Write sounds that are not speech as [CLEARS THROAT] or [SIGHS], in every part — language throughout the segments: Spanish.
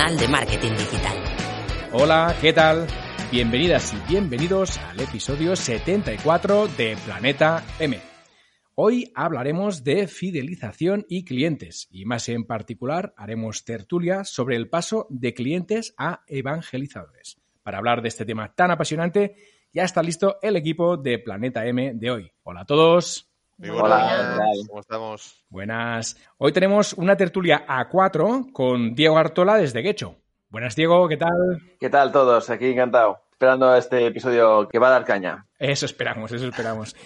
de marketing digital. Hola, ¿qué tal? Bienvenidas y bienvenidos al episodio 74 de Planeta M. Hoy hablaremos de fidelización y clientes y más en particular haremos tertulia sobre el paso de clientes a evangelizadores. Para hablar de este tema tan apasionante, ya está listo el equipo de Planeta M de hoy. Hola a todos. Hola, ¿cómo estamos? Buenas. Hoy tenemos una tertulia a cuatro con Diego Artola desde Guecho. Buenas, Diego, ¿qué tal? ¿Qué tal todos? Aquí encantado. Esperando este episodio que va a dar caña. Eso esperamos, eso esperamos.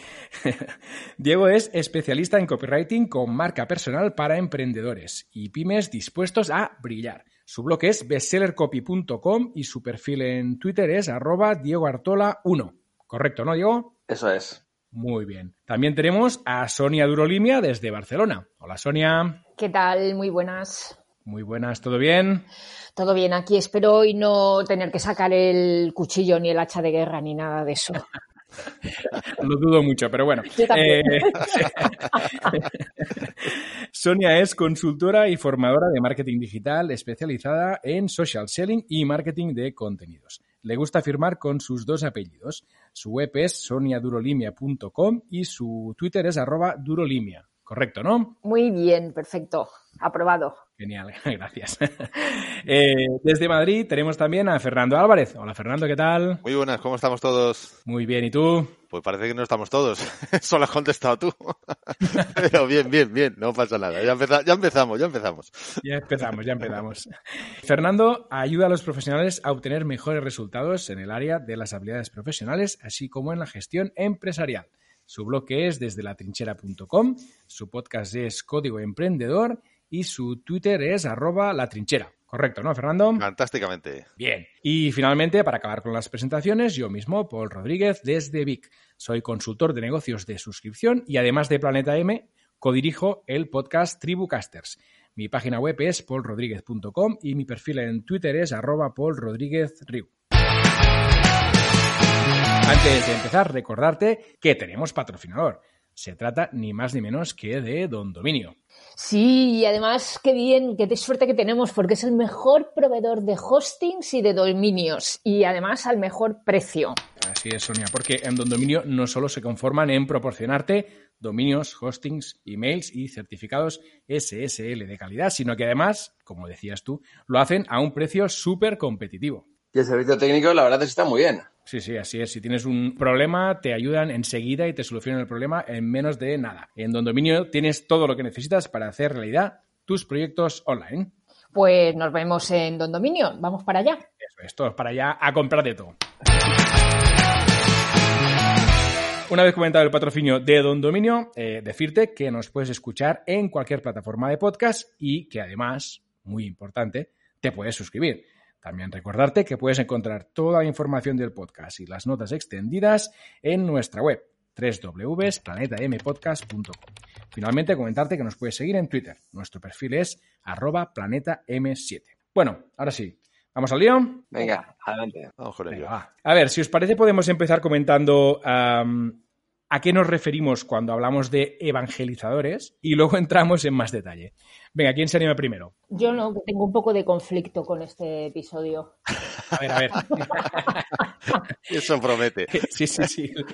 [LAUGHS] Diego es especialista en copywriting con marca personal para emprendedores y pymes dispuestos a brillar. Su blog es bestsellercopy.com y su perfil en Twitter es arroba diegoartola1. Correcto, ¿no, Diego? Eso es. Muy bien. También tenemos a Sonia Durolimia desde Barcelona. Hola, Sonia. ¿Qué tal? Muy buenas. Muy buenas, ¿todo bien? Todo bien, aquí espero hoy no tener que sacar el cuchillo ni el hacha de guerra ni nada de eso. [LAUGHS] Lo dudo mucho, pero bueno. Eh, [LAUGHS] Sonia es consultora y formadora de marketing digital especializada en social selling y marketing de contenidos. Le gusta firmar con sus dos apellidos. Su web es soniadurolimia.com y su Twitter es arroba durolimia. Correcto, ¿no? Muy bien, perfecto. Aprobado. Genial, [LAUGHS] gracias. Eh, desde Madrid tenemos también a Fernando Álvarez. Hola Fernando, ¿qué tal? Muy buenas, ¿cómo estamos todos? Muy bien, ¿y tú? Pues parece que no estamos todos. [LAUGHS] Solo has contestado tú. [LAUGHS] Pero bien, bien, bien, no pasa nada. Ya, ya empezamos, ya empezamos. Ya empezamos, ya empezamos. Fernando ayuda a los profesionales a obtener mejores resultados en el área de las habilidades profesionales, así como en la gestión empresarial. Su blog es desde latrinchera.com, su podcast es Código Emprendedor y su Twitter es arroba latrinchera. Correcto, ¿no, Fernando? Fantásticamente. Bien. Y finalmente, para acabar con las presentaciones, yo mismo, Paul Rodríguez, desde Vic. Soy consultor de negocios de suscripción y además de Planeta M, codirijo el podcast Tribucasters. Mi página web es paulrodríguez.com y mi perfil en Twitter es arroba paulrodríguezriu. Antes de empezar, recordarte que tenemos patrocinador. Se trata ni más ni menos que de Don Dominio. Sí, y además qué bien, qué suerte que tenemos, porque es el mejor proveedor de hostings y de dominios, y además al mejor precio. Así es, Sonia, porque en Don Dominio no solo se conforman en proporcionarte dominios, hostings, emails y certificados SSL de calidad, sino que además, como decías tú, lo hacen a un precio súper competitivo. Y el servicio técnico, la verdad, está muy bien. Sí, sí, así es. Si tienes un problema, te ayudan enseguida y te solucionan el problema en menos de nada. En Don Dominio tienes todo lo que necesitas para hacer realidad tus proyectos online. Pues nos vemos en Don Dominio. Vamos para allá. Eso es, todos para allá a comprar de todo. Una vez comentado el patrocinio de Don Dominio, eh, decirte que nos puedes escuchar en cualquier plataforma de podcast y que además, muy importante, te puedes suscribir. También recordarte que puedes encontrar toda la información del podcast y las notas extendidas en nuestra web www.planetampodcast.com. Finalmente, comentarte que nos puedes seguir en Twitter. Nuestro perfil es arroba planetam7. Bueno, ahora sí. ¿Vamos al lío? Venga, adelante. Vamos con ello. A ver, si os parece, podemos empezar comentando a qué nos referimos cuando hablamos de evangelizadores y luego [LAUGHS] entramos en más detalle. Venga, ¿quién se anima primero? Yo no, tengo un poco de conflicto con este episodio. A ver, a ver. [LAUGHS] Eso promete. Sí, sí, sí. [LAUGHS]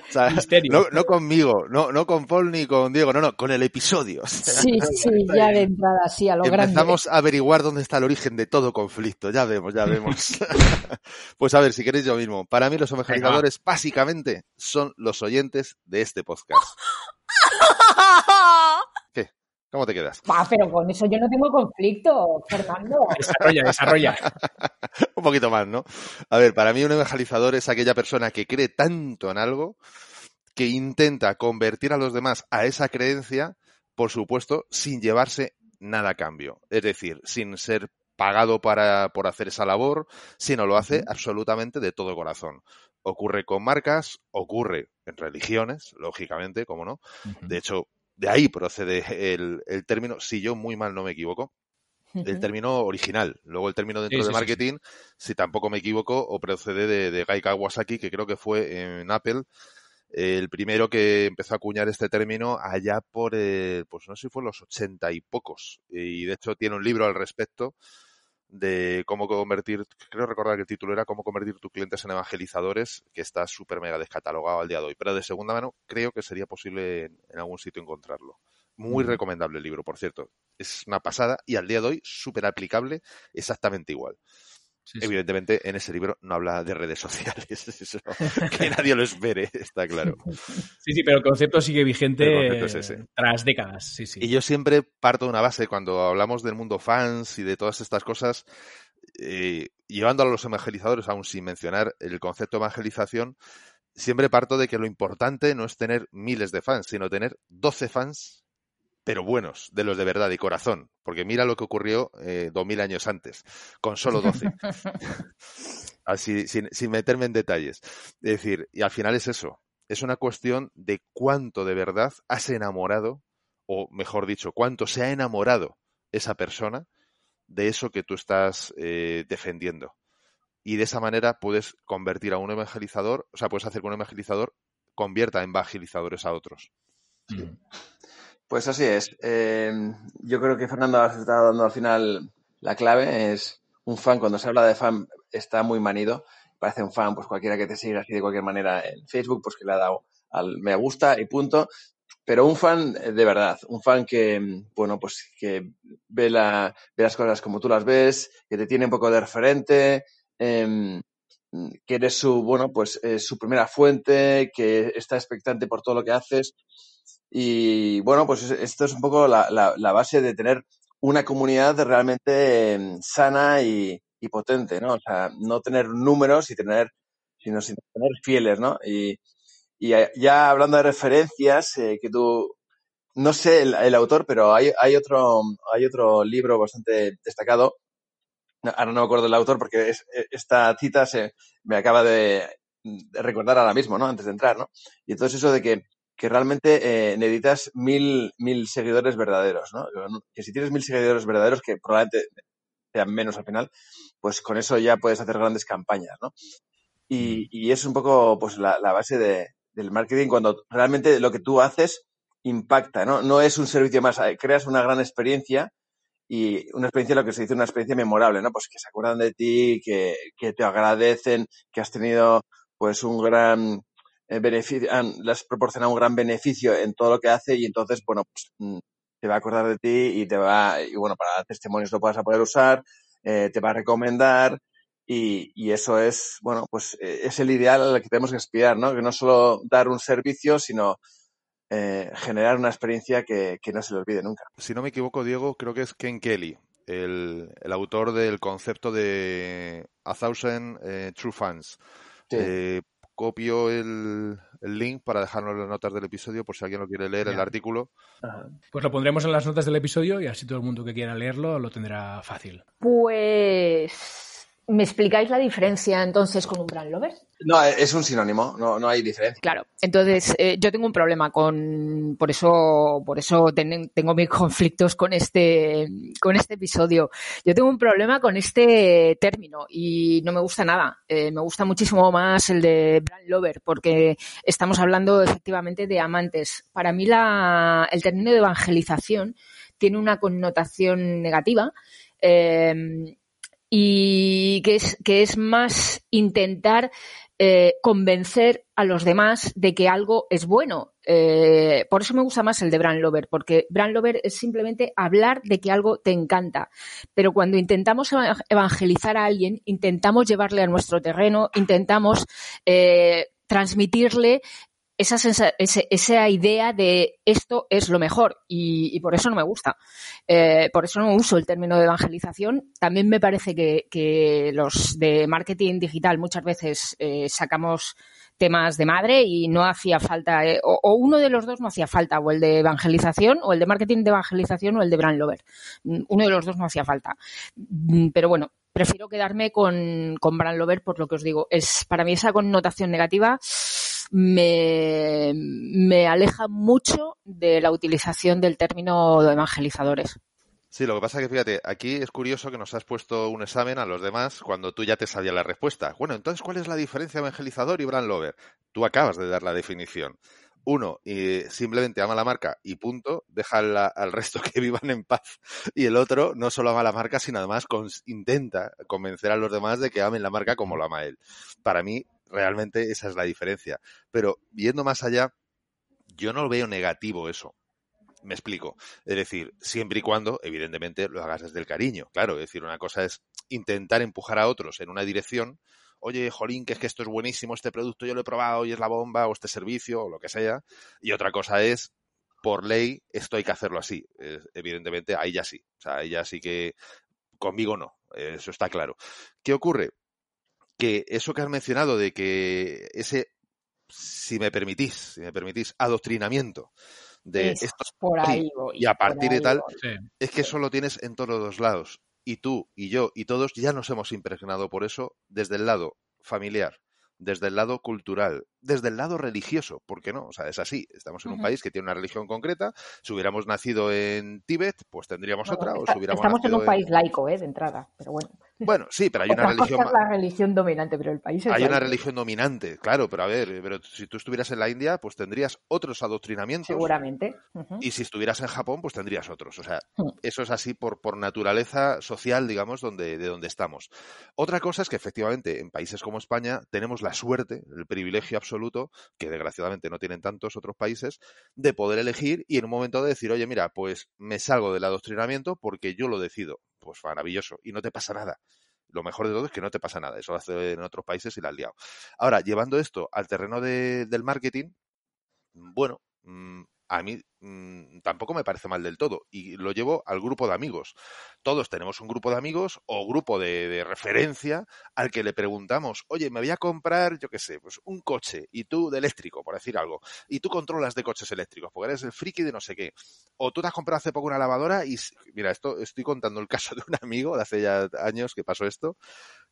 No, no, conmigo, no, no con Paul ni con Diego, no, no, con el episodio. Sí, sí, ya de entrada, sí, a lo grande. Empezamos a averiguar dónde está el origen de todo conflicto. Ya vemos, ya vemos. [LAUGHS] pues a ver, si queréis yo mismo. Para mí los evangelizadores básicamente son los oyentes de este podcast. ¿Cómo te quedas? Ah, pero con eso yo no tengo conflicto, Fernando. [LAUGHS] Desarrolla, desarrolla. [LAUGHS] un poquito más, ¿no? A ver, para mí un evangelizador es aquella persona que cree tanto en algo que intenta convertir a los demás a esa creencia, por supuesto, sin llevarse nada a cambio. Es decir, sin ser pagado para, por hacer esa labor, sino lo hace absolutamente de todo corazón. Ocurre con marcas, ocurre en religiones, lógicamente, como no. De hecho, de ahí procede el, término, si yo muy mal no me equivoco, el término original. Luego el término dentro de marketing, si tampoco me equivoco, o procede de, de Guy Kawasaki, que creo que fue en Apple, el primero que empezó a acuñar este término allá por, pues no sé si fue los ochenta y pocos. Y de hecho tiene un libro al respecto de cómo convertir, creo recordar que el título era cómo convertir tus clientes en evangelizadores, que está súper mega descatalogado al día de hoy. Pero de segunda mano creo que sería posible en, algún sitio encontrarlo. Muy recomendable el libro, por cierto. Es una pasada y al día de hoy súper aplicable, exactamente igual. Evidentemente, en ese libro no habla de redes sociales, [LAUGHS] eso, [LAUGHS] que nadie lo espere, está claro. Sí, sí, pero el concepto sigue vigente tras décadas. Y yo siempre parto de una base, cuando hablamos del mundo fans y de todas estas cosas, eh, llevando a los evangelizadores, aún sin mencionar el concepto de evangelización, siempre parto de que lo importante no es tener miles de fans, sino tener 12 fans pero buenos, de los de verdad y corazón, porque mira lo que ocurrió eh, dos mil años antes, con solo doce. [LAUGHS] Así, sin, sin meterme en detalles. Es decir, y al final es eso, es una cuestión de cuánto de verdad has enamorado, o mejor dicho, cuánto se ha enamorado esa persona de eso que tú estás eh, defendiendo. Y de esa manera puedes convertir a un evangelizador, o sea, puedes hacer que un evangelizador convierta en evangelizadores a otros. Mm. Pues así es. Eh, yo creo que Fernando está dando al final la clave. Es un fan, cuando se habla de fan, está muy manido. Parece un fan, pues cualquiera que te siga así de cualquier manera en Facebook, pues que le ha dado al me gusta y punto. Pero un fan de verdad, un fan que, bueno, pues que ve, la, ve las cosas como tú las ves, que te tiene un poco de referente, em, que eres su, bueno, pues su primera fuente, que está expectante por todo lo que haces y bueno, pues esto es un poco la, la, base de tener una comunidad realmente em, sana y, potente, ¿no? O sea, no tener números y tener, sino sin tener fieles, ¿no? Y, y ya hablando de referencias, eh, que tú, no sé el, autor, pero hay, hay, otro, hay otro libro bastante destacado. Ahora no me acuerdo el autor porque e, esta cita se me acaba de, de recordar ahora mismo, ¿no? Antes de entrar, ¿no? Y entonces eso de que que realmente eh, necesitas mil, mil seguidores verdaderos, ¿no? Que si tienes mil seguidores verdaderos, que probablemente sean menos al final, pues con eso ya puedes hacer grandes campañas, ¿no? Y, y es un poco pues la, base de, del marketing cuando realmente lo que tú haces impacta, ¿no? No es un servicio más, eh, creas una gran experiencia y una experiencia, lo que se dice, una experiencia memorable, ¿no? Pues que se acuerdan de ti, que, que te agradecen, que has tenido pues un gran eh, les proporciona un gran beneficio en todo lo que hace y entonces, bueno, pues mm, te va a acordar de ti y te va, y bueno, para testimonios lo vas a poder usar, eh, te va a recomendar y, y, eso es, bueno, pues eh, es el ideal al que tenemos que aspirar, ¿no? Que no solo dar un servicio, sino generar una experiencia que, que, no se le olvide nunca. Si no me equivoco, Diego, creo que es Ken Kelly, el, el autor del concepto de A Thousand True Fans. Sí copio el, link para dejarlo en las notas del episodio por si alguien lo quiere leer el artículo. Pues lo pondremos en las notas del episodio y así todo el mundo que quiera leerlo lo tendrá fácil. Pues ¿Me explicáis la diferencia entonces con un brand lover? No, es un sinónimo, no, no hay diferencia. Claro, entonces eh, yo tengo un problema con, por eso, por eso tengo mis conflictos con este, con este episodio. Yo tengo un problema con este término y no me gusta nada. Eh, me gusta muchísimo más el de brand lover porque estamos hablando efectivamente de amantes. Para mí la, el término de evangelización tiene una connotación negativa. Eh, y que es, que es más intentar eh, convencer a los demás de que algo es bueno. Eh, por eso me gusta más el de Brand Lover, porque Brand Lover es simplemente hablar de que algo te encanta. Pero cuando intentamos evangelizar a alguien, intentamos llevarle a nuestro terreno, intentamos eh, transmitirle esa, esa, idea de esto es lo mejor y, por eso no me gusta. Eh, por eso no uso el término de evangelización. También me parece que, los de marketing digital muchas veces eh, sacamos temas de madre y no hacía falta, eh, o, uno de los dos no hacía falta, o el de evangelización, o el de marketing de evangelización, o el de brand lover. Mm, uno de los dos no hacía falta. Mm, pero bueno, prefiero quedarme con, con brand lover por lo que os digo. Es para mí esa connotación negativa me, me aleja mucho de la utilización del término evangelizadores. Sí, lo que pasa es que fíjate, aquí es curioso que nos has puesto un examen a los demás cuando tú ya te sabías la respuesta. Bueno, entonces, ¿cuál es la diferencia evangelizador y brand lover? Tú acabas de dar la definición. Uno, simplemente ama la marca y punto, deja al resto que vivan en paz. Y el otro no solo ama la marca, sino además intenta convencer a los demás de que amen la marca como lo ama él. Para mí, realmente esa es la diferencia. Pero viendo más allá, yo no veo negativo eso. Me explico. Es decir, siempre y cuando, evidentemente, lo hagas desde el cariño. Claro, es decir, una cosa es intentar empujar a otros en una dirección. Oye, Jolín, que es que esto es buenísimo, este producto yo lo he probado y es la bomba, o este servicio, o lo que sea. Y otra cosa es, por ley, esto hay que hacerlo así. evidentemente, ahí ya sí. O sea, ahí ya sí que conmigo no. Eso está claro. ¿Qué ocurre? Que eso que has mencionado de que ese, si me permitís, si me permitís, adoctrinamiento de estos por ahí y a partir de tal, es que eso lo tienes en todos los lados. Y tú y yo y todos ya nos hemos impregnado por eso desde el lado familiar, desde el lado cultural, desde el lado religioso, ¿por qué no? O sea, es así. Estamos en un país que tiene una religión concreta. Si hubiéramos nacido en Tíbet, pues tendríamos otra. o si hubiéramos estamos en un país laico, ¿eh? De entrada, pero bueno. Bueno, sí, pero hay una religión. Es la religión dominante, pero el país es Hay una religión dominante, claro, pero a ver, pero si tú estuvieras en la India, pues tendrías otros adoctrinamientos. Seguramente. Y si estuvieras en Japón, pues tendrías otros. O sea, hmm. eso es así por, por naturaleza social, digamos, donde, de donde estamos. Otra cosa es que efectivamente en países como España tenemos la suerte, el privilegio absoluto, que desgraciadamente no tienen tantos otros países, de poder elegir y en un momento de decir, oye, mira, pues me salgo del adoctrinamiento porque yo lo decido pues maravilloso. Y no te pasa nada. Lo mejor de todo es que no te pasa nada. Eso lo hace en otros países y la has liado. Ahora, llevando esto al terreno del marketing, bueno, mm, a mí mm, tampoco me parece mal del todo. Y lo llevo al grupo de amigos. Todos tenemos un grupo de amigos o grupo de, referencia al que le preguntamos, oye, me voy a comprar, yo qué sé, pues un coche y tú de eléctrico, por decir algo. Y tú controlas de coches eléctricos, porque eres el friki de no sé qué. O tú te has comprado hace poco una lavadora y, mira, esto estoy contando el caso [LAUGHS] de un amigo de hace ya años que pasó esto,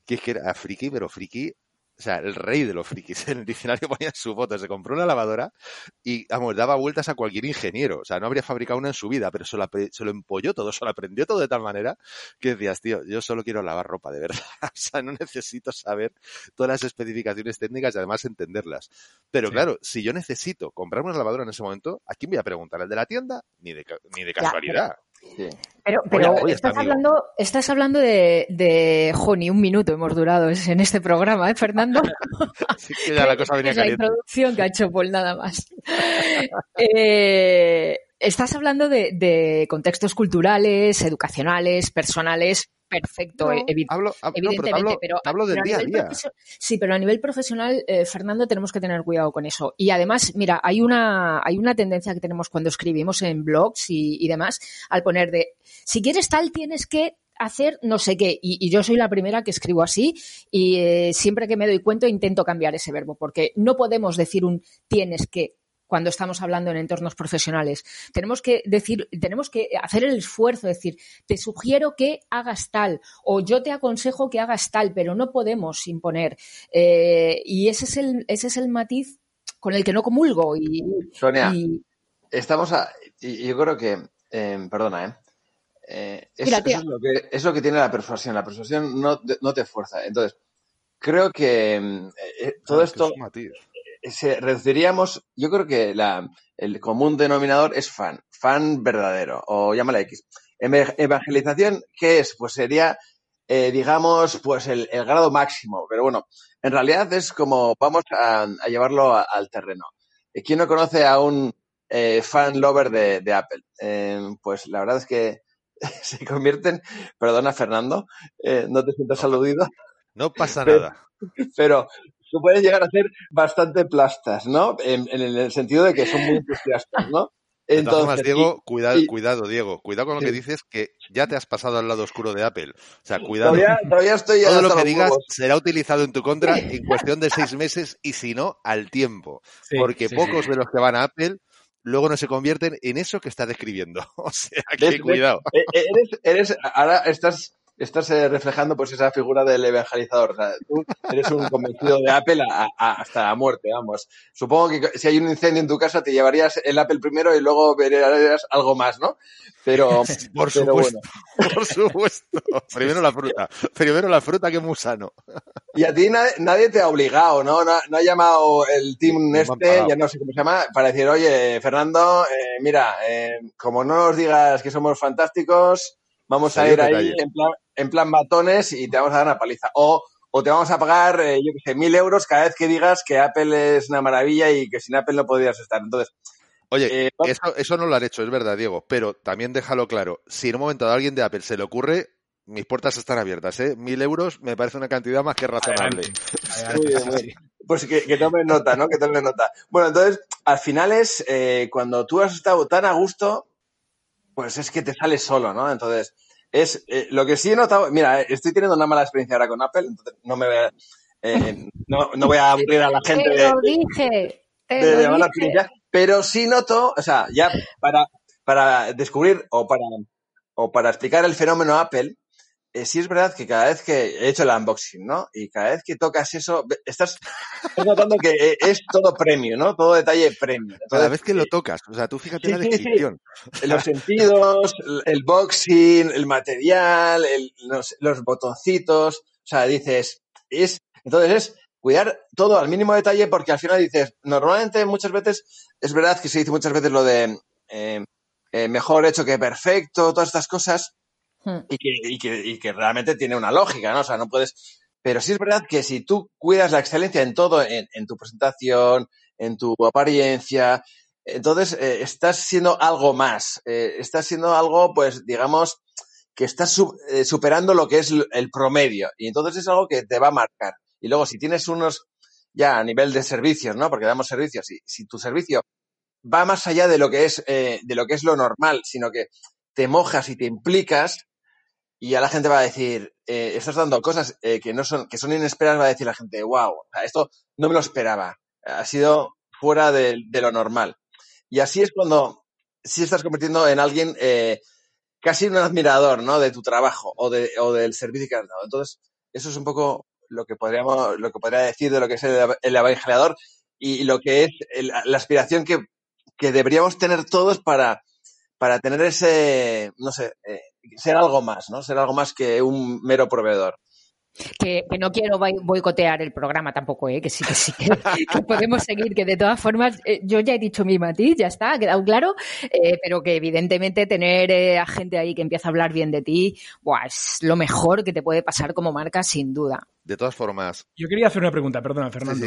que es que era friki, pero friki o sea, el rey de los frikis. [LAUGHS] En el diccionario ponía su foto, se compró una lavadora y, vamos, daba vueltas a cualquier ingeniero. O sea, no habría fabricado una en su vida, pero se lo, se lo empolló todo, se lo aprendió todo de tal manera que decías, tío, yo solo quiero lavar ropa, de verdad. [LAUGHS] o sea, no necesito saber todas las especificaciones técnicas y además entenderlas. Pero claro, si yo necesito comprarme una lavadora en ese momento, ¿a quién voy a preguntar? ¿El de la tienda? Ni de, ni de casualidad. Pero, pero estás, hablando, estás hablando de, de un minuto hemos durado en este programa, ¿eh, Fernando? [LAUGHS] sí, que ya la cosa venía [LAUGHS] es la introducción que ha hecho Paul nada más. [LAUGHS] eh, estás hablando de, de, contextos culturales, educacionales, personales, perfecto, evidentemente, pero, hablo del día a día. Sí, pero a nivel profesional, eh, Fernando, tenemos que tener cuidado con eso. Y además, mira, hay una, hay una tendencia que tenemos cuando escribimos en blogs y, demás, al poner de, si quieres tal, tienes que hacer no sé qué. Y, yo soy la primera que escribo así y eh, siempre que me doy cuenta intento cambiar ese verbo, porque no podemos decir un tienes que cuando estamos hablando en entornos profesionales. Tenemos que decir, tenemos que hacer el esfuerzo, decir, te sugiero que hagas tal o yo te aconsejo que hagas tal, pero no podemos imponer. Eh, y ese es el, ese es el matiz con el que no comulgo. Y, Sonia, estamos a, y yo creo que, em, perdona, ¿eh? eh es, lo que, es, lo que, tiene la persuasión. La persuasión no, no te fuerza. Entonces, creo que em, eh, todo esto se reduciríamos, yo creo que la, el común denominador es fan, fan verdadero, o llámala X. Evangelización, ¿qué es? Pues sería, eh, digamos, pues el, grado máximo, pero bueno, en realidad es como vamos a, llevarlo al terreno. ¿Quién no conoce a un eh, fan lover de, Apple? Eh, pues la verdad es que [LAUGHS] se convierten, perdona Fernando, no te sientas aludido. No pasa nada. Pero que pueden llegar a ser bastante plastas, ¿no? En, el sentido de que son muy entusiastas, ¿no? Entonces, Diego, cuidado, cuidado, Diego, cuidado con lo que dices, que ya te has pasado al lado oscuro de Apple. O sea, cuidado. Todavía, estoy Todo lo que digas será utilizado en tu contra [LAUGHS] en cuestión de seis meses y si no, al tiempo. porque pocos de los que van a Apple luego no se convierten en eso que estás describiendo. [LAUGHS] O sea, que cuidado. Eh, eres, eres, ahora estás estás eh, reflejando pues esa figura del evangelizador. O sea, tú eres un convencido de Apple hasta la muerte, vamos. Supongo que si hay un incendio en tu casa te llevarías el Apple primero y luego verías algo más, ¿no? Pero, [LAUGHS] por supuesto, por supuesto. Primero la fruta, primero la fruta que es muy sano. Y a ti nadie, te ha obligado, ¿no? ¿no? ha llamado el team este, ya no sé cómo se llama, para decir, oye, Fernando, eh, mira, eh, como no nos digas que somos fantásticos, vamos a ir ahí en plan, en plan batones y te vamos a dar una paliza. O, o te vamos a pagar, eh, yo qué sé, mil euros cada vez que digas que Apple es una maravilla y que sin Apple no podrías estar. Entonces, Oye, eh, eso, eso no lo han hecho, es verdad, Diego, pero también déjalo claro. Si en un momento a alguien de Apple se le ocurre, mis puertas están abiertas, ¿eh? Mil euros me parece una cantidad más que razonable. Pues que, que, tome nota, ¿no? Que tome nota. Bueno, entonces, al final es eh, cuando tú has estado tan a gusto, pues es que te sales solo, ¿no? Entonces, es eh, lo que sí he notado, mira, estoy teniendo una mala experiencia ahora con Apple, entonces no me voy a, eh, [LAUGHS] no, no, voy a aburrir a la gente te lo dije, de, de pero sí noto, o sea, ya para, para descubrir o para, o para explicar el fenómeno Apple, eh, sí es verdad que cada vez que he hecho el unboxing, ¿no? Y cada vez que tocas eso, estás, notando que eh, es todo premio, ¿no? Todo detalle premio. cada vez que lo tocas, o sea, tú fíjate en la descripción. Los sentidos, el boxing, el material, los, los, botoncitos, o sea, dices, es, entonces es cuidar todo al mínimo detalle porque al final dices, normalmente muchas veces, es verdad que se dice muchas veces lo de eh, mejor hecho que perfecto, todas estas cosas, Hmm. y, que, y, que, y que realmente tiene una lógica, ¿no? O sea, no puedes... Pero sí es verdad que si tú cuidas la excelencia en todo, en, tu presentación, en tu apariencia, entonces eh, estás siendo algo más. Eh, estás siendo algo, pues, digamos, que estás su, eh, superando lo que es el promedio. Y entonces es algo que te va a marcar. Y luego, si tienes unos, ya a nivel de servicios, ¿no? Porque damos servicios. Y si tu servicio va más allá de lo que es, eh, de lo que es lo normal, sino que te mojas y te implicas, y a la gente va a decir, eh, estás dando cosas eh, que no son, que son inesperadas, va a decir la gente, wow, esto no me lo esperaba, ha sido fuera de, lo normal. Y así es cuando sí estás convirtiendo en alguien eh, casi un admirador, ¿no? De tu trabajo o, de, o del servicio que has dado. Entonces, eso es un poco lo que podríamos, lo que podría decir de lo que es el, el evangelador y, lo que es la aspiración que, que deberíamos tener todos para, para tener ese, no sé, eh, ser algo más, ¿no? Ser algo más que un mero proveedor. Que, no quiero boicotear el programa tampoco, ¿eh? que sí, que sí, [LAUGHS] que, podemos seguir, que de todas formas, eh, yo ya he dicho mi matiz, ya está, ha quedado claro, eh, pero que evidentemente tener eh, a gente ahí que empieza a hablar bien de ti, buah, es lo mejor que te puede pasar como marca, sin duda. De todas formas. Yo quería hacer una pregunta, perdona, Fernando.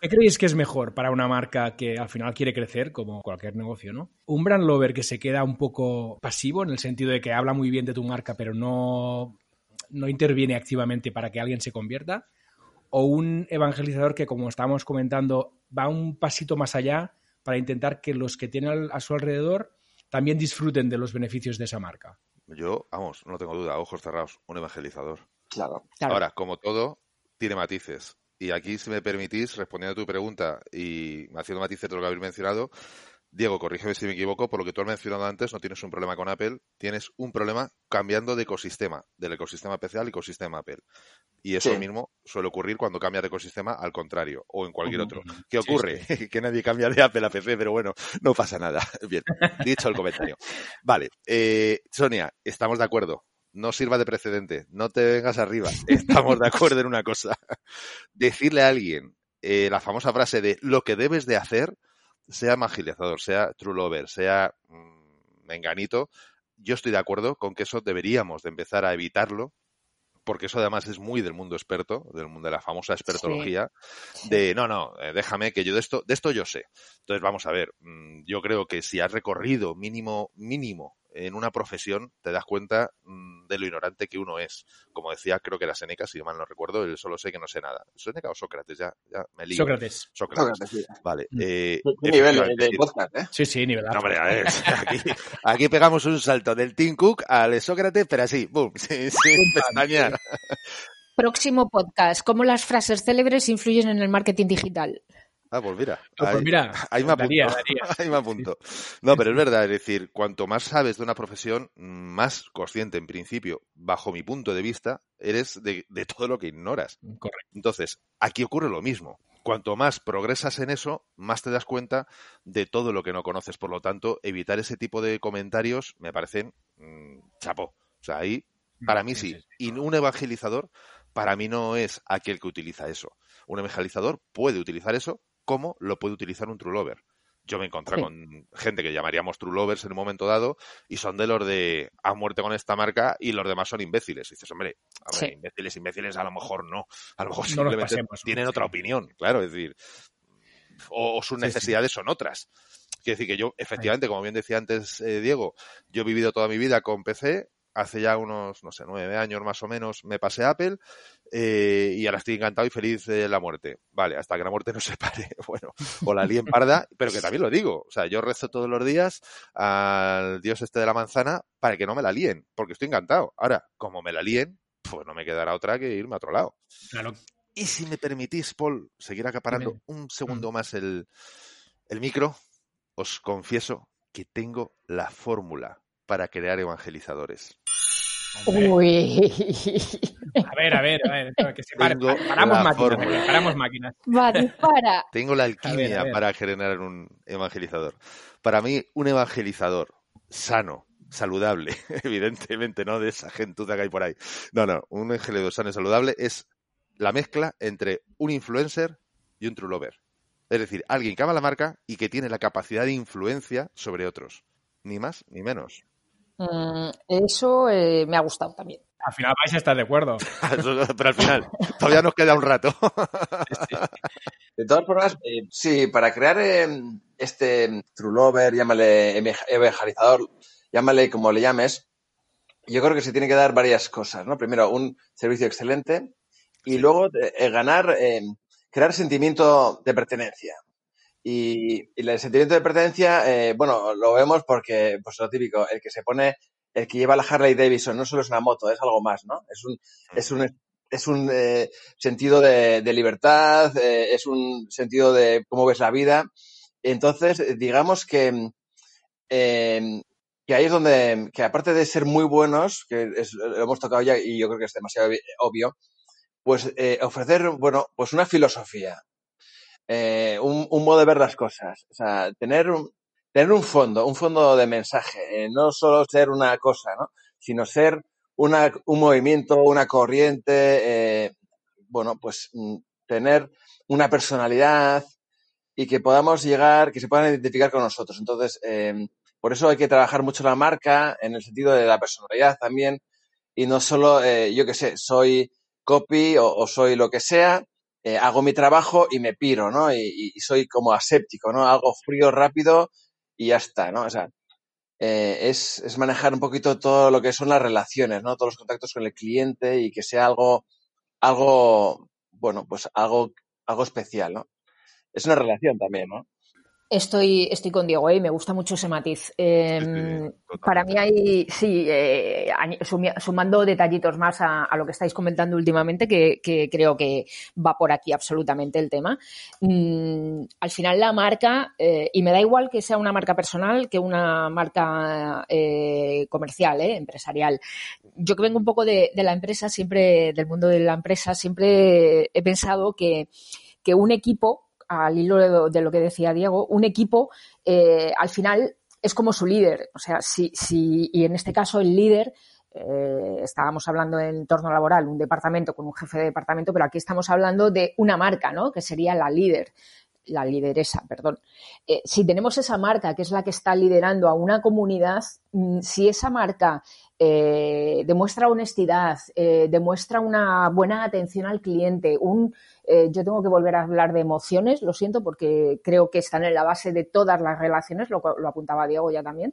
¿Qué creéis que es mejor para una marca que al final quiere crecer, como cualquier negocio, ¿no? Un brand lover que se queda un poco pasivo en el sentido de que habla muy bien de tu marca, pero no no interviene activamente para que alguien se convierta, o un evangelizador que, como estábamos comentando, va un pasito más allá para intentar que los que tienen a su alrededor también disfruten de los beneficios de esa marca. Yo, vamos, no tengo duda, ojos cerrados, un evangelizador. Claro. Ahora, como todo, tiene matices. Y aquí, si me permitís, respondiendo a tu pregunta y haciendo matices de lo que habéis mencionado, Diego, corrígeme si me equivoco, por lo que tú has mencionado antes, no tienes un problema con Apple, tienes un problema cambiando de ecosistema, del ecosistema PC al ecosistema Apple. Y eso mismo suele ocurrir cuando cambias de ecosistema al contrario, o en cualquier otro. ¿Qué ocurre? [LAUGHS] que nadie cambia de Apple a PC, pero bueno, no pasa nada. [LAUGHS] Bien, dicho el comentario. Vale, eh, Sonia, estamos de acuerdo. No sirva de precedente, no te vengas arriba. [LAUGHS] Estamos de acuerdo en una cosa. Decirle a alguien eh, la famosa frase de lo que debes de hacer sea magilizador, sea true lover, sea mm, menganito, yo estoy de acuerdo con que eso deberíamos de empezar a evitarlo, porque eso además es muy del mundo experto, del mundo de la famosa expertología, de no, no, eh, déjame que yo de esto, de esto yo sé. Entonces vamos a ver, mm, yo creo que si has recorrido mínimo, mínimo en una profesión te das cuenta mm, de lo ignorante que uno es. Como decía, creo que era Seneca, si mal no recuerdo, él solo sé que no sé nada. ¿Seneca o Sócrates? Ya, ya me lío. Sócrates. Sócrates. Vale. Mm. Eh, nivel de podcast, ¿eh? Sí, sí, nivel no, hombre, a ver, [LAUGHS] aquí, aquí, pegamos un salto del Team Cook al Sócrates, pero así, boom, sin, sin pestañear. Próximo podcast, ¿cómo las frases célebres influyen en el marketing digital? Ah, pues mira. Pues ahí, mira, [LAUGHS] ahí me apunto. daría, daría. [LAUGHS] Ahí me apunto. No, pero es verdad, es decir, cuanto más sabes de una profesión, más consciente, en principio, bajo mi punto de vista, eres de, de todo lo que ignoras. Correcto. Entonces, aquí ocurre lo mismo. Cuanto más progresas en eso, más te das cuenta de todo lo que no conoces. Por lo tanto, evitar ese tipo de comentarios me parecen mm, chapo. O sea, ahí, para mí sí. Y un evangelizador, para mí no es aquel que utiliza eso. Un evangelizador puede utilizar eso como lo puede utilizar un true lover. Yo me he encontrado Sí. con gente que llamaríamos true lovers en un momento dado y son de los de a muerte con esta marca y los demás son imbéciles. Y dices, hombre, a ver, Sí. imbéciles, imbéciles a lo mejor no. A lo mejor No simplemente pasemos, tienen sí. otra opinión, claro, es decir, o, o sus necesidades son otras. Quiero decir que yo, efectivamente, como bien decía antes eh, Diego, yo he vivido toda mi vida con PC, hace ya unos, no sé, nueve años más o menos me pasé a Apple eh, y ahora estoy encantado y feliz de la muerte. Vale, hasta que la muerte nos [LAUGHS] separe, bueno, o la líen parda, pero que también lo digo, o sea, yo rezo todos los días al dios este de la manzana para que no me la líen, porque estoy encantado. Ahora, como me la líen, pues no me quedará otra que irme a otro lado. Claro, Y si me permitís, Paul, seguir acaparando un segundo más el, el micro, os confieso que tengo la fórmula para crear evangelizadores. hombre. Uy. A ver, a ver, a ver. Que se pare. Tengo Paramos la máquinas, fórmula. aquí, paramos máquinas. Va, dispara. [LAUGHS] Tengo la A ver, alquimia a ver. para generar un evangelizador. Para mí, un evangelizador sano, saludable, [LAUGHS] evidentemente, no de esa gentuza que hay por ahí. No, no, un evangelizador sano y saludable es la mezcla entre un influencer y un true lover. Es decir, alguien que ama la marca y que tiene la capacidad de influencia sobre otros. Ni más ni menos. Mm, Eso eh, me ha gustado también. Al final vais a estar de acuerdo. [LAUGHS] Pero al final, todavía nos queda un rato. De todas formas, eh, sí, para crear eh, este True Lover, llámale evangelizador, llámale como le llames, yo creo que se tiene que dar varias cosas, ¿no? Primero, un servicio excelente y luego eh, eh, ganar, eh, crear sentimiento de pertenencia. Y, y el sentimiento de pertenencia, eh, bueno, lo vemos porque, pues lo típico, el que se pone, el que lleva la Harley Davidson no solo es una moto, es algo más, ¿no? Es un, es un, es un eh, sentido de, de libertad, eh, es un sentido de cómo ves la vida. Entonces, digamos que, eh, que ahí es donde, que aparte de ser muy buenos, que es- lo hemos tocado ya y yo creo que es demasiado obvi- obvio, pues eh, ofrecer, bueno, pues una filosofía, eh, un, modo de ver las cosas, o sea, tener un, tener un fondo, un fondo de mensaje, eh, no solo ser una cosa, ¿no? Sino ser una, un movimiento, una corriente, eh, bueno, pues mm, tener una personalidad y que podamos llegar, que se puedan identificar con nosotros. Entonces, eh, por eso hay que trabajar mucho la marca en el sentido de la personalidad también y no solo, yo qué sé, soy copy o soy lo que sea, eh, hago mi trabajo y me piro, ¿no? Y, y- soy como aséptico, ¿no? Hago frío rápido y ya está, ¿no? O sea, eh, es, es manejar un poquito todo lo que son las relaciones, ¿no? Todos los contactos con el cliente y que sea algo, algo, bueno, pues algo, algo especial, ¿no? Es una relación también, ¿no? Estoy, estoy con Diego, ¿eh? me gusta mucho ese matiz. Eh, Sí, sí, para mí hay, sí, eh, sumando detallitos más a, a lo que estáis comentando últimamente, que, que creo que va por aquí absolutamente el tema. Mm, al final la marca, eh, y me da igual que sea una marca personal que una marca eh, comercial, empresarial. Yo que vengo un poco de, de la empresa, siempre, del mundo de la empresa, siempre he pensado que, que un equipo, al hilo de, lo que decía Diego, un equipo eh, al final es como su líder. O sea, si, si y en este caso el líder, eh, estábamos hablando de entorno laboral, un departamento con un jefe de departamento, pero aquí estamos hablando de una marca, ¿no? Que sería la líder la lideresa, perdón. Eh, si tenemos esa marca que es la que está liderando a una comunidad, mm, si esa marca eh, demuestra honestidad, eh, demuestra una buena atención al cliente, un, eh, yo tengo que volver a hablar de emociones, lo siento, porque creo que están en la base de todas las relaciones, lo, apuntaba Diego ya también.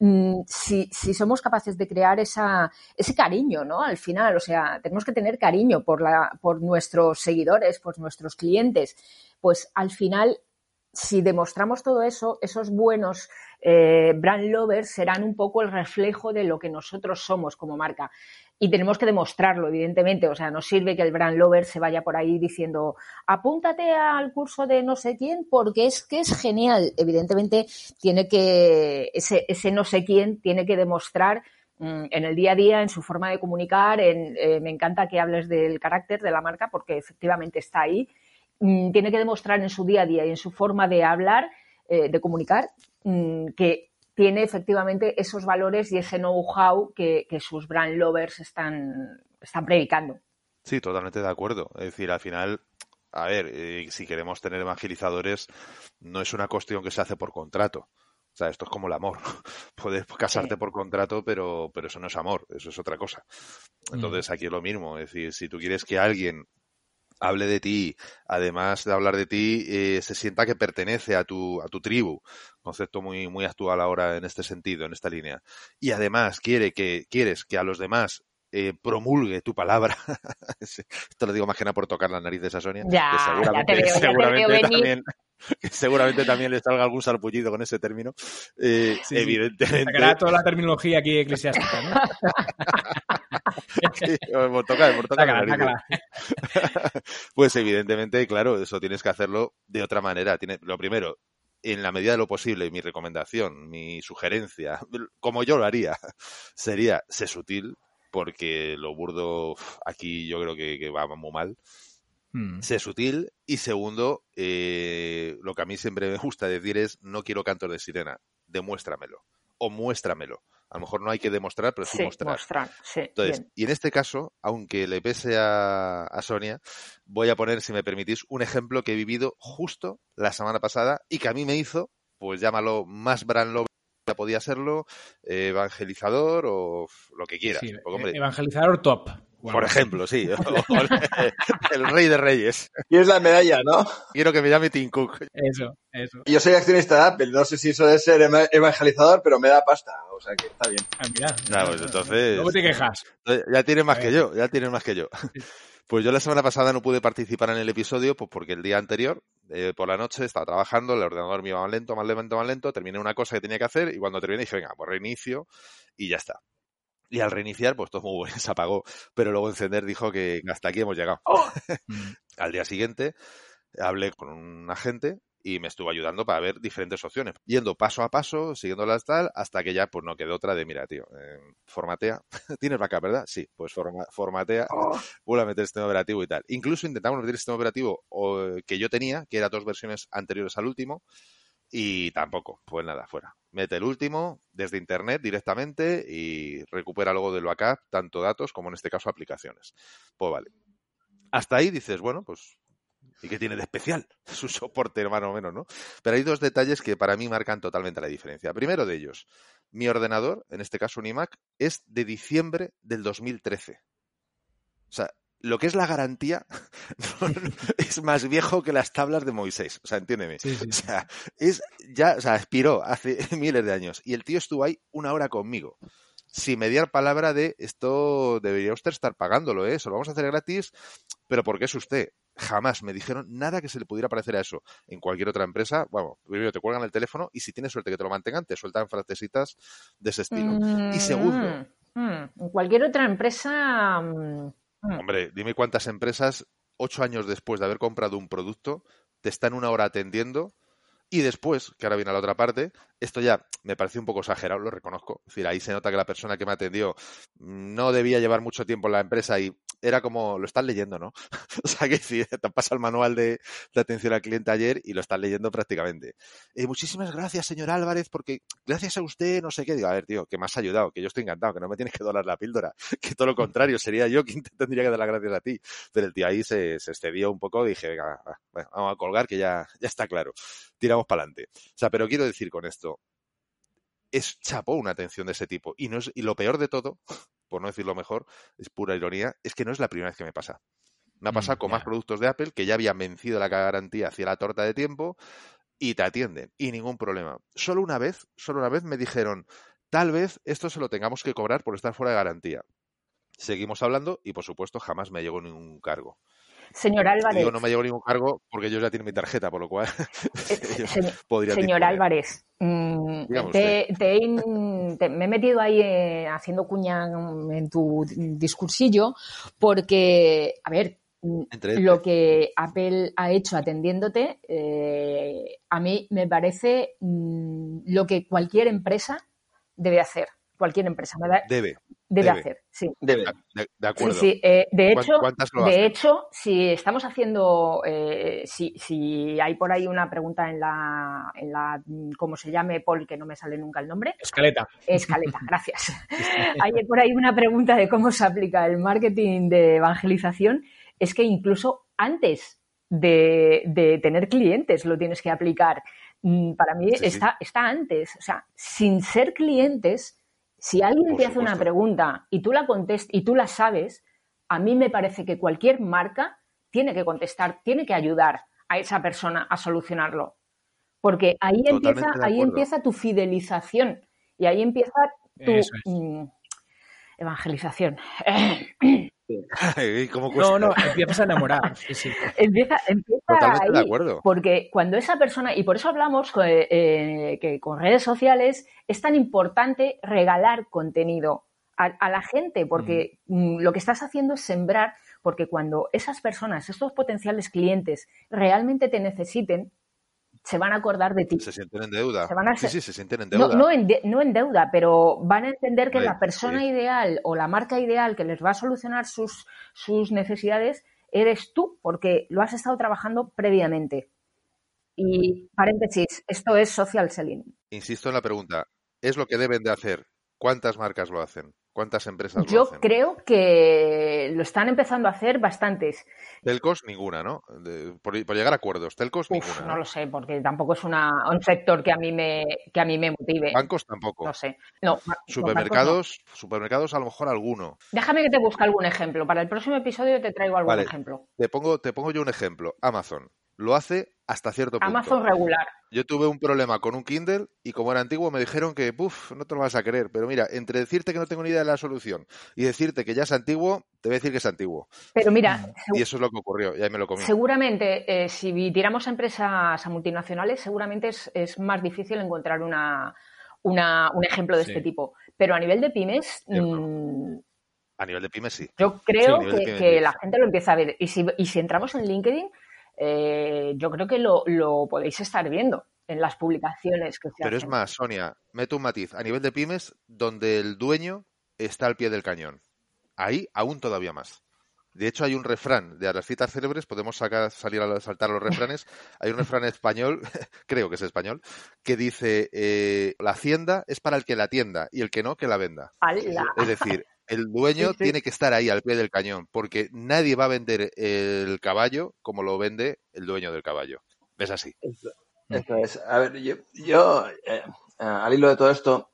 Mm, Si, si, somos capaces de crear esa, ese cariño, ¿no? Al final, o sea, tenemos que tener cariño por, la, por nuestros seguidores, por nuestros clientes, pues al final, si demostramos todo eso, esos buenos eh, brand lovers serán un poco el reflejo de lo que nosotros somos como marca. y tenemos que demostrarlo, evidentemente. O sea, no sirve que el brand lover se vaya por ahí diciendo, apúntate al curso de no sé quién porque es que es genial. Evidentemente, tiene que, ese, no sé quién tiene que demostrar mm, en el día a día, en su forma de comunicar. En, eh, me encanta que hables del carácter de la marca porque efectivamente está ahí. Mm, tiene que demostrar en su día a día y en su forma de hablar, eh, de comunicar, mm, que tiene efectivamente esos valores y ese know-how que, sus brand lovers están, están predicando. Sí, totalmente de acuerdo. Es decir, al final, a ver, eh, si queremos tener evangelizadores, no es una cuestión que se hace por contrato. O sea, esto es como el amor. [LAUGHS] Puedes casarte por contrato, pero, pero eso no es amor, eso es otra cosa. Mm. Entonces, aquí es lo mismo. Es decir, si tú quieres que alguien hable de ti, además de hablar de ti, eh, se sienta que pertenece a tu, a tu tribu, concepto muy, muy actual ahora en este sentido, en esta línea. Y además quiere que, quieres que a los demás eh, promulgue tu palabra. [LAUGHS] Esto lo digo más que nada por tocar la nariz de esa Sonia. Ya, seguramente, ya seguramente también, seguramente también le salga algún sarpullido con ese término. Eh, evidentemente. Sacará toda la terminología aquí eclesiástica, ¿no? [LAUGHS] por tocar, por tocar la nariz. [LAUGHS] pues evidentemente, claro, eso tienes que hacerlo de otra manera. Tiene, lo primero, en la medida de lo posible, mi recomendación, mi sugerencia, como yo lo haría, [LAUGHS] sería ser sutil, porque lo burdo aquí yo creo que, va muy mal. Hmm. Sé sutil. Y segundo, eh, lo que a mí siempre me gusta decir es, no quiero cantos de sirena, demuéstramelo o muéstramelo. A lo mejor no hay que demostrar, pero sí, mostrar. Entonces, y en este caso, aunque le pese a, a, Sonia, voy a poner, si me permitís, un ejemplo que he vivido justo la semana pasada y que a mí me hizo, pues llámalo más brand love podía serlo, eh, evangelizador o lo que quieras. evangelizador top. Por ejemplo, sí. [LAUGHS] el rey de reyes. Y es la medalla, ¿no? Quiero que me llame Tim Cook. Eso, eso. Yo soy accionista de Apple. No sé si eso de ser evangelizador, pero me da pasta. O sea que está bien. Ah, mira. pues entonces... ¿Cómo te quejas? Ya tienes más que yo, ya tienes más que yo. Pues yo la semana pasada no pude participar en el episodio pues porque el día anterior, eh, por la noche, estaba trabajando, el ordenador me iba más lento, más lento, más lento, terminé una cosa que tenía que hacer y cuando terminé dije, venga, pues reinicio y ya está. Y al reiniciar, pues todo muy bueno, [LAUGHS] se apagó. Pero luego encender dijo que hasta aquí hemos llegado. ¡Oh! [LAUGHS] al día siguiente hablé con un agente y me estuvo ayudando para ver diferentes opciones, yendo paso a paso, siguiéndolas tal, hasta que ya pues no quedó otra de, mira, tío, eh, formatea, [LAUGHS] tienes vaca, ¿verdad? Sí, pues formatea, oh. vuelve a meter el sistema operativo y tal. Incluso intentamos meter el sistema operativo que yo tenía, que era dos versiones anteriores al último, y tampoco, pues nada, fuera. Mete el último desde internet directamente y recupera luego del backup tanto datos como en este caso aplicaciones. Pues vale. Hasta ahí dices, bueno, pues ¿Y qué tiene de especial? [LAUGHS] Su soporte, más o menos, ¿no? Pero hay dos detalles que para mí marcan totalmente la diferencia. Primero de ellos, mi ordenador, en este caso un iMac, es de diciembre del 2013. O sea, lo que es la garantía [LAUGHS] es más viejo que las tablas de Moisés. O sea, entiéndeme. O sea, es ya, o sea, expiró hace [LAUGHS] miles de años. Y el tío estuvo ahí una hora conmigo. Sin mediar palabra de esto debería usted estar pagándolo, ¿eh? Eso lo vamos a hacer gratis, pero ¿por qué es usted? jamás me dijeron nada que se le pudiera parecer a eso. En cualquier otra empresa, bueno, primero te cuelgan el teléfono y si tienes suerte que te lo mantengan, te sueltan frasecitas de ese estilo. y segundo. Mm, mm, en cualquier otra empresa. Mm, hombre, dime cuántas empresas, ocho años después de haber comprado un producto, te están una hora atendiendo y después, que ahora viene a la otra parte, esto ya me parece un poco exagerado, lo reconozco. Es decir, ahí se nota que la persona que me atendió no debía llevar mucho tiempo en la empresa y era como, lo estás leyendo, ¿no? [LAUGHS] o sea que si te pasa el manual de, atención al cliente ayer y lo estás leyendo prácticamente. Eh, muchísimas gracias, señor Álvarez, porque gracias a usted, no sé qué, digo, a ver, tío, que me has ayudado, que yo estoy encantado, que no me tienes que dolar la píldora, [LAUGHS] que todo lo contrario, sería yo quien te tendría que dar las gracias a ti. Pero el tío ahí se, se excedió un poco y dije, venga, vamos a colgar, que ya, ya está claro. Tiramos para adelante. O sea, pero quiero decir con esto, es chapó una atención de ese tipo. Y, no es, y lo peor de todo, por no decirlo mejor, es pura ironía, es que no es la primera vez que me pasa. Me ha mm, pasado con más productos de Apple que ya habían vencido la garantía hacia la torta de tiempo y te atienden. Y ningún problema. Solo una vez, solo una vez me dijeron, tal vez esto se lo tengamos que cobrar por estar fuera de garantía. Seguimos hablando y, por supuesto, jamás me llegó ningún cargo. Señor Álvarez. Yo no me llevo ningún cargo porque yo ya tienen mi tarjeta, por lo cual [LAUGHS] Eh, se- podrían Señor. Álvarez, mm, te- te me he metido ahí eh, haciendo cuña en tu discursillo porque, a ver, mm, Entre- lo que Apple ha hecho atendiéndote, eh, a mí me parece mm, lo que cualquier empresa debe hacer. Cualquier empresa me da- Debe, debe, debe. hacer, sí. Debe. de, de acuerdo. Sí, sí. eh, de ¿Cuán- hecho, cuántas lo de hacen? hecho, si estamos haciendo, eh, si, si hay por ahí una pregunta en la, en la, ¿cómo se llame, Paul, que no me sale nunca el nombre? Escaleta. Escaleta, [LAUGHS] gracias. [LAUGHS] Hay por ahí una pregunta de cómo se aplica el marketing de evangelización. Es que incluso antes de, de tener clientes lo tienes que aplicar. Mm, Para mí Sí, sí. está, está antes. O sea, sin ser clientes, si alguien Por te hace una pregunta y tú la contestas y tú la sabes, a mí me parece que cualquier marca tiene que contestar, tiene que ayudar a esa persona a solucionarlo. Porque ahí Totalmente empieza, ahí empieza tu fidelización y ahí empieza tu es. mm, evangelización. [CLEARS THROAT] [LAUGHS] Ay, ¿Cómo cuesta? No, no, empiezas a enamorar. Sí, sí. [LAUGHS] empieza empieza Totalmente de acuerdo. Porque cuando esa persona, y por eso hablamos que, eh, que con redes sociales es tan importante regalar contenido a, a la gente, porque mm, lo que estás haciendo es sembrar, porque cuando esas personas, estos potenciales clientes, realmente te necesiten, se van a acordar de ti. Se sienten en deuda. Se van a Sí, sí, se sienten en deuda. no, en de- no en deuda, pero van a entender que la persona sí. ideal o la marca ideal que les va a solucionar sus, sus necesidades eres tú, porque lo has estado trabajando previamente. Y paréntesis, esto es social selling. Insisto en la pregunta. ¿Es lo que deben de hacer? ¿Cuántas marcas lo hacen? ¿Cuántas empresas lo Yo hacen? creo que lo están empezando a hacer bastantes. Telcos, ninguna, ¿no? De- por, por llegar a acuerdos. Telcos, Uf, ninguna. no ¿no? lo sé, porque tampoco es una, un sector que a mí me, que a mí me motive. Bancos tampoco. No sé. No. Supermercados, supermercados a lo mejor alguno. Déjame que te busque algún ejemplo. Para el próximo episodio te traigo algún Vale. ejemplo. Te pongo, te pongo yo un ejemplo. Amazon. Lo hace hasta cierto punto. Amazon regular. Yo tuve un problema con un Kindle y como era antiguo me dijeron que, puf, no te lo vas a creer. Pero mira, entre decirte que no tengo ni idea de la solución y decirte que ya es antiguo, te voy a decir que es antiguo. Pero mira, Y eso es lo que ocurrió y ahí me lo comí. Seguramente, eh, si tiramos a empresas a multinacionales, seguramente es, es más difícil encontrar una, una- un ejemplo de Sí. este tipo. Pero a nivel de pymes, mm, A nivel de pymes sí. yo creo que, pymes, que sí. la gente lo empieza a ver. Y si, y si entramos en LinkedIn, eh, yo creo que lo, lo podéis estar viendo en las publicaciones que se Pero es más, Sonia, meto un matiz. A nivel de pymes, donde el dueño está al pie del cañón. Ahí aún todavía más. De hecho, hay un refrán de las citas célebres, podemos sacar, salir a saltar los refranes. Hay un refrán español, [LAUGHS] creo que es español, que dice: eh, La hacienda es para el que la atienda y el que no, que la venda. Es decir, el dueño Sí, sí. tiene que estar ahí al pie del cañón, porque nadie va a vender el caballo como lo vende el dueño del caballo. Es así. Esto es. A ver, yo, yo, eh, al hilo de todo esto,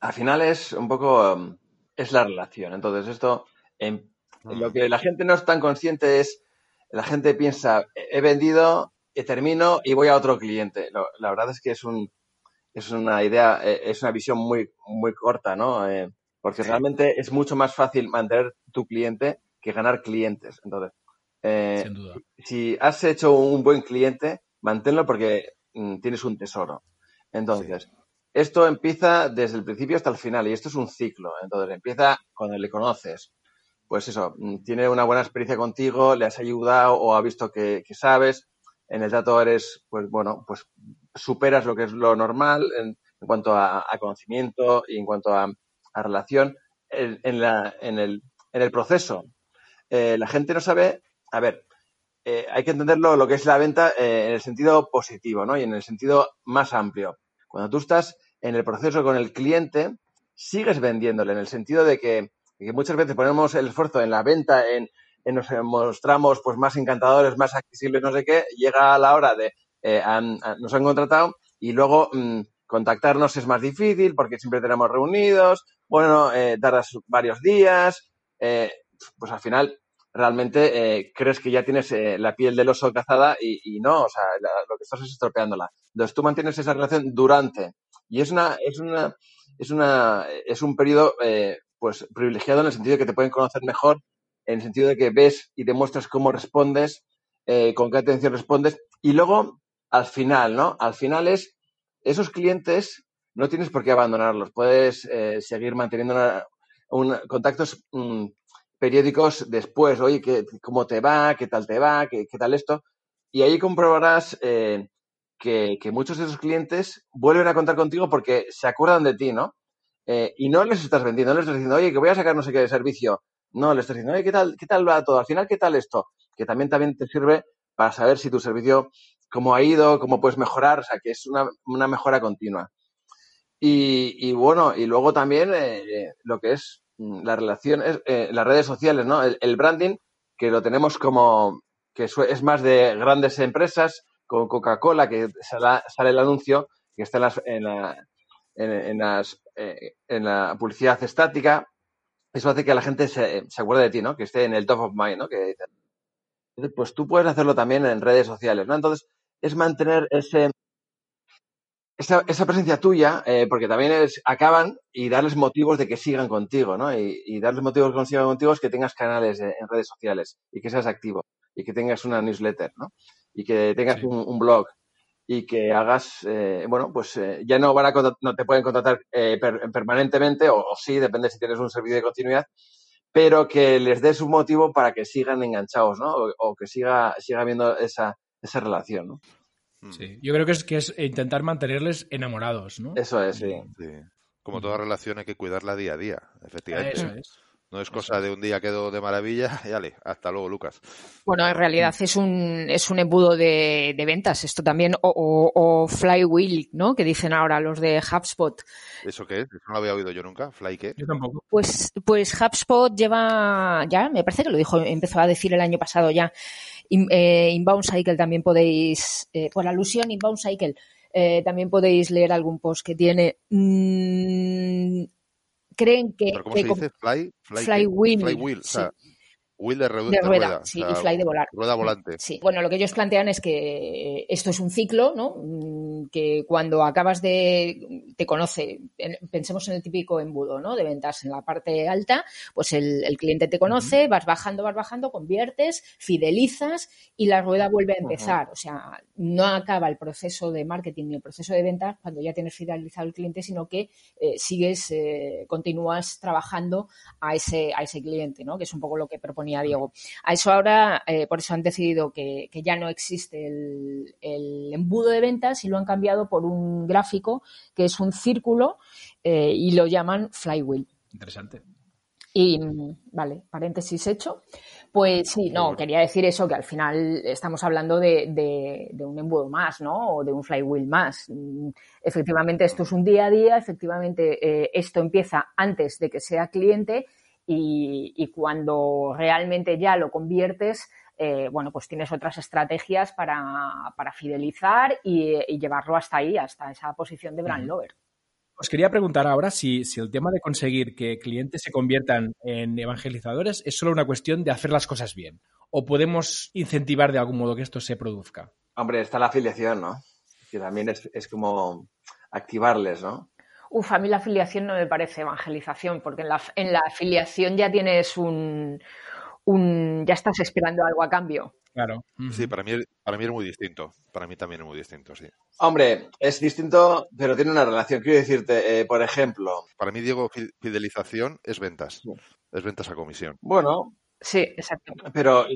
al final es un poco, um, es la relación. Entonces, esto, em, lo que la gente no es tan consciente es, la gente piensa, he vendido, eh, termino y voy a otro cliente. Lo- la verdad es que es un, es una idea, eh, es una visión muy, muy corta, ¿no? Eh, porque realmente es mucho más fácil mantener tu cliente que ganar clientes. Entonces, eh, Sin duda. si has hecho un buen cliente, manténlo porque mm, tienes un tesoro. Entonces, esto empieza desde el principio hasta el final y esto es un ciclo. Entonces, empieza cuando le conoces. Pues eso, mm, tiene una buena experiencia contigo, le has ayudado o ha visto que, que sabes. En el trato eres, pues bueno, pues superas lo que es lo normal en, en cuanto a, a conocimiento y en cuanto a, a relación. En, la, en, el, en el proceso, eh, la gente no sabe, a ver, eh, hay que entenderlo lo que es la venta eh, en el sentido positivo, ¿no? Y en el sentido más amplio. Cuando tú estás en el proceso con el cliente, sigues vendiéndole en el sentido de que, muchas veces ponemos el esfuerzo en la venta, en, nos mostramos pues más encantadores, más accesibles, no sé qué, llega la hora de nos han contratado y luego mm, contactarnos es más difícil porque siempre tenemos reunidos, bueno, eh, tardas varios días, eh, pues al final realmente eh, crees que ya tienes la piel del oso cazada y, no, o sea, lo que estás es estropeándola. Entonces tú mantienes esa relación durante y es una, es una, es una, es un periodo pues privilegiado en el sentido de que te pueden conocer mejor en el sentido de que ves y demuestras cómo respondes, con qué atención respondes. Y luego, al final, ¿no? Al final es, esos clientes no tienes por qué abandonarlos. Puedes eh, seguir manteniendo contactos mm, periódicos después. Oye, ¿qué, ¿cómo te va? ¿Qué tal te va? ¿Qué, tal esto? Y ahí comprobarás eh, que, que, muchos de esos clientes vuelven a contar contigo porque se acuerdan de ti, ¿no? Eh, y no les estás vendiendo, no les estás diciendo, oye, que voy a sacar no sé qué de servicio. No, les estás diciendo, oye, ¿qué tal, qué tal va todo? Al final, ¿qué tal esto? Que también, también te sirve para saber si tu servicio, cómo ha ido, cómo puedes mejorar, o sea, que es una, una mejora continua. Y, bueno, y luego también eh, lo que es mm, las relaciones, eh, las redes sociales, ¿no? El, branding, que lo tenemos como, que es más de grandes empresas, con Coca-Cola, que sale, el anuncio, que está en, las, en, la, en, en, eh, en la publicidad estática, eso hace que la gente se, se, acuerde de ti, ¿no? Que esté en el top of mind, ¿no? Que pues tú puedes hacerlo también en redes sociales, ¿no? Entonces, es mantener ese, esa, esa presencia tuya, eh, porque también es, acaban y darles motivos de que sigan contigo, ¿no? Y, y darles motivos de que sigan contigo es que tengas canales en redes sociales y que seas activo y que tengas una newsletter, ¿no? Y que tengas sí. un, un, blog y que hagas, eh, bueno, pues eh, ya no van a no te pueden contratar per, permanentemente o, o, sí, depende si tienes un servicio de continuidad, pero que les des un motivo para que sigan enganchados, ¿no? O, o que siga, siga habiendo esa, esa relación, ¿no? Mm. Sí, yo creo que es, que es intentar mantenerles enamorados, ¿no? Eso es, sí. sí. Como toda relación hay que cuidarla día a día, efectivamente. Eso es. No es cosa de un día quedó de maravilla [LAUGHS] y dale, hasta luego, Lucas. Bueno, en realidad es un, es un embudo de, de ventas, esto también, o, o, o, flywheel, ¿no? Que dicen ahora los de HubSpot. ¿Eso qué es? Eso no lo había oído yo nunca. ¿Fly qué? Yo tampoco. Pues, pues HubSpot lleva, ya, me parece que lo dijo, empezó a decir el año pasado ya. In, eh, Inbound Cycle también podéis, eh, por alusión, Inbound Cycle, eh, también podéis leer algún post que tiene. Mmm, creen que. ¿Pero cómo que se dice? Fly, fly, fly wheel. Fly wheel. Sí. O sea, wheel de, rueda, de rueda, rueda sí, o sea, y fly de volar. Rueda volante. Sí. Bueno, lo que ellos plantean es que esto es un ciclo, ¿no? Mm, que cuando acabas de. te conoce, pensemos en el típico embudo, ¿no? De ventas en la parte alta, pues el, el cliente te conoce, uh -huh. vas bajando, vas bajando, conviertes, fidelizas y la rueda vuelve a empezar. Uh -huh. O sea, no acaba el proceso de marketing ni el proceso de ventas cuando ya tienes fidelizado el cliente, sino que eh, sigues, eh, continúas trabajando a ese, a ese cliente, ¿no? Que es un poco lo que proponía Diego. A eso ahora, eh, por eso han decidido que, que ya no existe el, el, embudo de ventas y lo han cambiado por un gráfico que es un círculo eh, y lo llaman flywheel. Interesante. Y, vale, paréntesis hecho. Pues sí, no, quería decir eso, que al final estamos hablando de, de, de, un embudo más, ¿no? O de un flywheel más. Efectivamente, esto es un día a día, efectivamente, eh, esto empieza antes de que sea cliente y, y cuando realmente ya lo conviertes, eh, bueno, pues tienes otras estrategias para, para fidelizar y, y, llevarlo hasta ahí, hasta esa posición de brand lover. Os quería preguntar ahora si, si, el tema de conseguir que clientes se conviertan en evangelizadores es solo una cuestión de hacer las cosas bien o podemos incentivar de algún modo que esto se produzca. Hombre, está la afiliación, ¿no? Que también es, es como activarles, ¿no? Uf, a mí la afiliación no me parece evangelización, porque en la, en la afiliación ya tienes un, un, ya estás esperando algo a cambio. Claro. Sí, para mí, para mí es muy distinto. Para mí también es muy distinto, sí. Hombre, es distinto, pero tiene una relación. Quiero decirte, eh, por ejemplo. Para mí, Diego, fidelización es ventas. Sí. Es ventas a comisión. Bueno. Sí, exacto. Pero,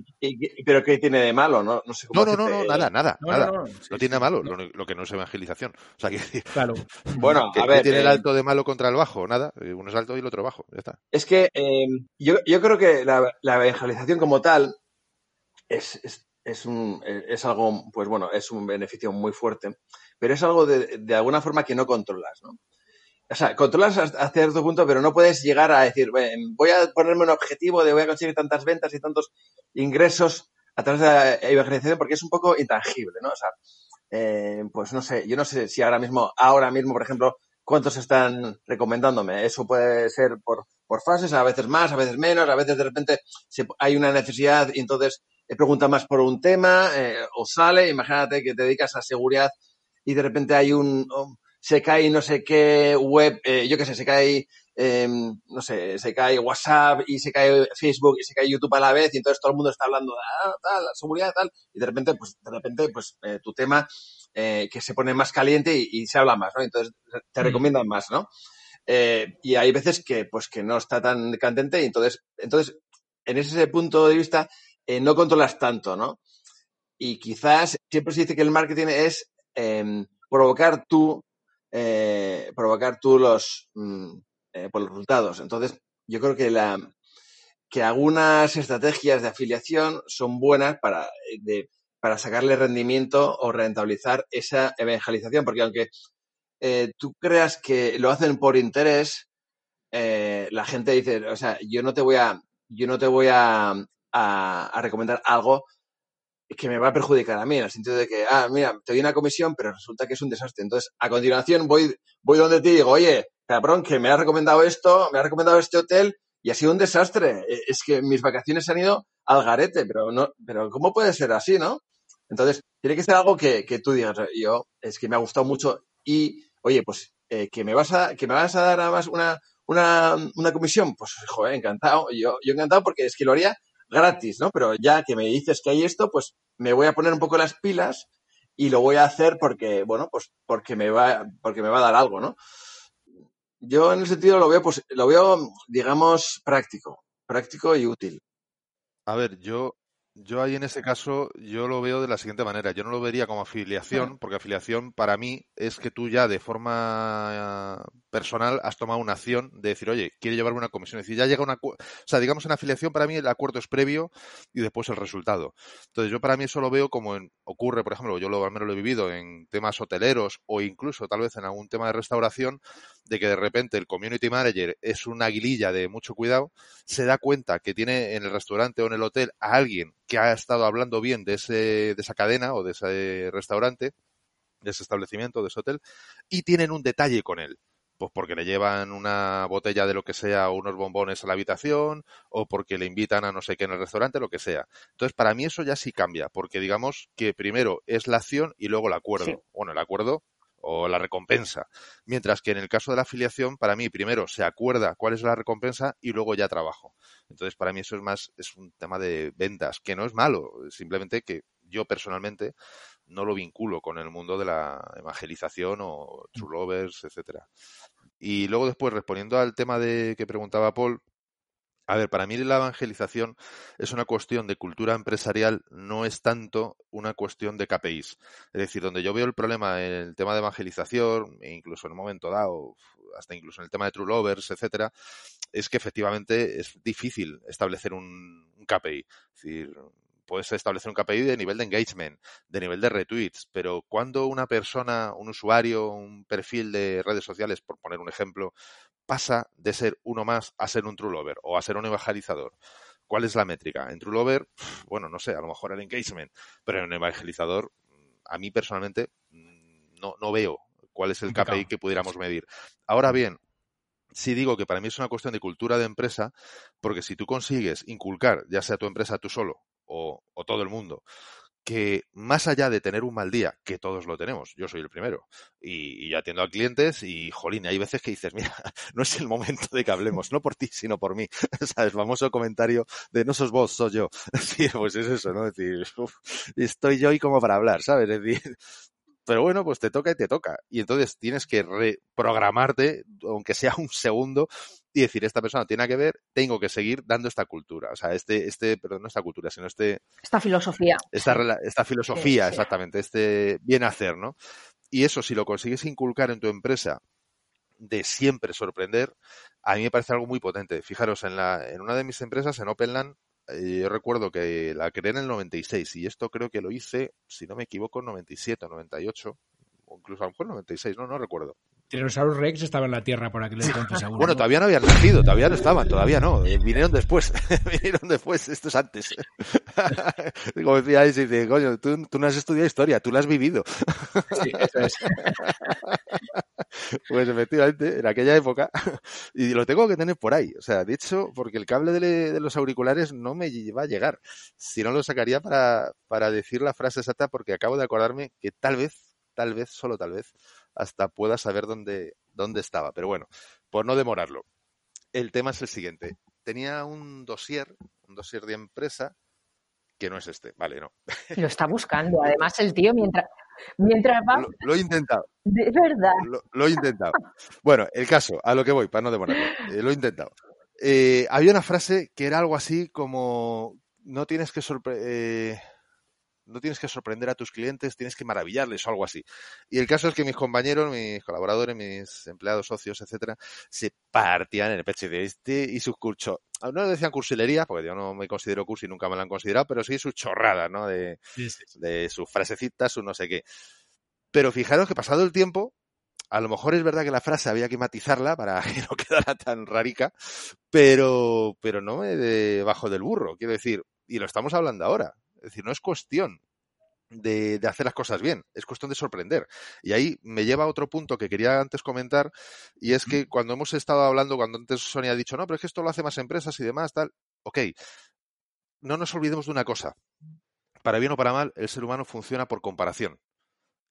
pero ¿qué tiene de malo? No, no sé cómo No, no, no, no, nada, nada, no, nada. No, no, no, no tiene de malo, lo, lo, que no es evangelización. O sea, que Claro. [LAUGHS] Bueno, ¿qué, a ver. ¿qué tiene eh, el alto de malo contra el bajo? Nada. Uno es alto y el otro bajo. Ya está. Es que eh, yo, yo creo que la, la evangelización como tal es, es, es, un, es algo, pues bueno, es un beneficio muy fuerte, pero es algo de, de alguna forma que no controlas, ¿no? O sea, controlas hasta cierto punto, pero no puedes llegar a decir, voy a ponerme un objetivo de voy a conseguir tantas ventas y tantos ingresos a través de la evangelización, porque es un poco intangible, ¿no? O sea, eh, pues no sé, yo no sé si ahora mismo, ahora mismo, por ejemplo, cuántos están recomendándome. Eso puede ser por, por fases, a veces más, a veces menos, a veces de repente hay una necesidad y entonces pregunta más por un tema eh, o sale, imagínate que te dedicas a seguridad y de repente hay un... Se cae no sé qué web, eh, yo qué sé, se cae em, no sé, se cae WhatsApp y se cae Facebook y se cae YouTube a la vez y entonces todo el mundo está hablando de ah, tal, la seguridad tal y de repente, pues, de repente, pues, eh, tu tema eh, que se pone más caliente y, se habla más, ¿no? Entonces te mm. recomiendan más, ¿no? Y hay veces que, pues, que no está tan candente y entonces, entonces, en ese punto de vista, no controlas tanto, ¿no? Y quizás siempre se dice que el marketing es em, provocar tú, provocar tú los, mm, eh, por los resultados. Entonces, yo creo que, la, que algunas estrategias de afiliación son buenas para, eh, para sacarle rendimiento o rentabilizar esa evangelización, porque aunque eh, tú creas que lo hacen por interés, la gente dice, o sea, yo no te voy a, yo no te voy a, a, recomendar algo que me va a perjudicar a mí, en el sentido de que, ah, mira, te doy una comisión, pero resulta que es un desastre. Entonces, a continuación voy, voy donde te digo, oye, cabrón, que me ha recomendado esto, me ha recomendado este hotel y ha sido un desastre. E, es que mis vacaciones se han ido al garete, pero no, pero ¿cómo puede ser así, no? Entonces, tiene que ser algo que, que tú digas, yo, es que me ha gustado mucho y, oye, pues, eh, que me vas a, que me vas a dar además una, una, una comisión, pues, joder, encantado. Yo, yo encantado porque es que lo haría gratis, ¿no? Pero ya que me dices que hay esto, pues me voy a poner un poco las pilas y lo voy a hacer porque, bueno, pues porque me va, porque me va a dar algo, ¿no? Yo en el sentido lo veo, pues, lo veo, digamos, práctico, práctico y útil. A ver, yo yo ahí en ese caso, yo lo veo de la siguiente manera. Yo no lo vería como afiliación, porque afiliación para mí es que tú ya de forma personal has tomado una acción de decir, oye, quiero llevarme una comisión. Es decir, ya llega una... O sea, digamos en afiliación para mí el acuerdo es previo y después el resultado. Entonces yo para mí eso lo veo como en, ocurre, por ejemplo, yo lo, al menos lo he vivido en temas hoteleros o incluso tal vez en algún tema de restauración, de que de repente el community manager es una aguililla de mucho cuidado, se da cuenta que tiene en el restaurante o en el hotel a alguien que ha estado hablando bien de, ese, de esa cadena o de ese restaurante, de ese establecimiento, de ese hotel, y tienen un detalle con él. Pues porque le llevan una botella de lo que sea o unos bombones a la habitación, o porque le invitan a no sé qué en el restaurante, lo que sea. Entonces, para mí eso ya sí cambia, porque digamos que primero es la acción y luego el acuerdo. Bueno, el acuerdo o la recompensa. Mientras que en el caso de la afiliación, para mí, primero se acuerda cuál es la recompensa y luego ya trabajo. Entonces, para mí eso es más, es un tema de ventas, que no es malo, simplemente que yo personalmente no lo vinculo con el mundo de la evangelización o true lovers, etcétera. Y luego después, respondiendo al tema de que preguntaba Paul, a ver, para mí la evangelización es una cuestión de cultura empresarial, no es tanto una cuestión de KPIs. Es decir, donde yo veo el problema en el tema de evangelización, e incluso en un momento dado, hasta incluso en el tema de True Lovers, etcétera, es que efectivamente es difícil establecer un, un KPI. Es decir, puedes establecer un KPI de nivel de engagement, de nivel de retweets, pero cuando una persona, un usuario, un perfil de redes sociales, por poner un ejemplo, pasa de ser uno más a ser un true lover o a ser un evangelizador. ¿Cuál es la métrica? En true lover, bueno, no sé, a lo mejor el engagement, pero en un evangelizador, a mí personalmente mm, no, no veo cuál es el KPI que pudiéramos medir. Ahora bien, sí digo que para mí es una cuestión de cultura de empresa, porque si tú consigues inculcar, ya sea tu empresa tú solo o, o todo el mundo, que más allá de tener un mal día, que todos lo tenemos, yo soy el primero, y, atiendo a clientes y, jolín, hay veces que dices, mira, [LAUGHS] no es el momento de que hablemos, no por ti, sino por mí, [LAUGHS] ¿sabes? Famoso comentario de no sos vos, soy yo. [LAUGHS] Sí, pues es eso, ¿no? Es decir, estoy yo y como para hablar, ¿sabes? Es decir, pero bueno, pues te toca y te toca. Y entonces tienes que reprogramarte, aunque sea un segundo, y decir, esta persona tiene que ver, tengo que seguir dando esta cultura. O sea, este, este, perdón, no esta cultura, sino este... Esta filosofía. Esta, esta filosofía, exactamente, este bien hacer, ¿no? Y eso, si lo consigues inculcar en tu empresa de siempre sorprender, a mí me parece algo muy potente. Fijaros, en, la, en una de mis empresas, en Openland, eh, yo recuerdo que la creé en el 96 y esto creo que lo hice, si no me equivoco, en 97 o 98, o incluso a lo mejor 96, no, no recuerdo. Tiranosaurus Rex estaba en la Tierra por aquel entonces, seguro. Bueno, todavía no habían nacido, todavía no estaban, todavía no. Eh, vinieron después, [LAUGHS] vinieron después, esto es antes. [LAUGHS] Como decía dice, coño, tú, tú, no has estudiado historia, tú la has vivido. sí, eso es. [LAUGHS] Pues efectivamente, en aquella época, y lo tengo que tener por ahí. O sea, de hecho, porque el cable de, de los auriculares no me va a llegar. Si no lo sacaría para, para decir la frase exacta, porque acabo de acordarme que tal vez, tal vez, solo tal vez, hasta pueda saber dónde, dónde estaba. Pero bueno, por no demorarlo. el tema es el siguiente. Tenía un dossier, un dossier de empresa que no es este, vale, no. Lo está buscando, además el tío mientras, mientras va... Lo, he intentado. De verdad. Lo, he intentado. Bueno, el caso, a lo que voy, para no demorarme. Eh, lo he intentado. Eh, había una frase que era algo así como no tienes que sorprender. Eh, no tienes que sorprender a tus clientes, tienes que maravillarles o algo así. Y el caso es que mis compañeros, mis colaboradores, mis empleados, socios, etcétera, se partían en el pecho de este y sus cursos. No decían cursilería, porque yo no me considero cursi, nunca me lo han considerado, pero sí sus chorradas, ¿no? De, de sus frasecitas, su no sé qué. Pero fijaros que pasado el tiempo, a lo mejor es verdad que la frase había que matizarla para [LAUGHS] que no quedara tan rarica, pero, pero no me debajo del burro, quiero decir, y lo estamos hablando ahora. Es decir, no es cuestión de, de, hacer las cosas bien, es cuestión de sorprender. Y ahí me lleva a otro punto que quería antes comentar, y es que cuando hemos estado hablando, cuando antes Sonia ha dicho, no, pero es que esto lo hace más empresas y demás, tal, ok, no nos olvidemos de una cosa. Para bien o para mal, el ser humano funciona por comparación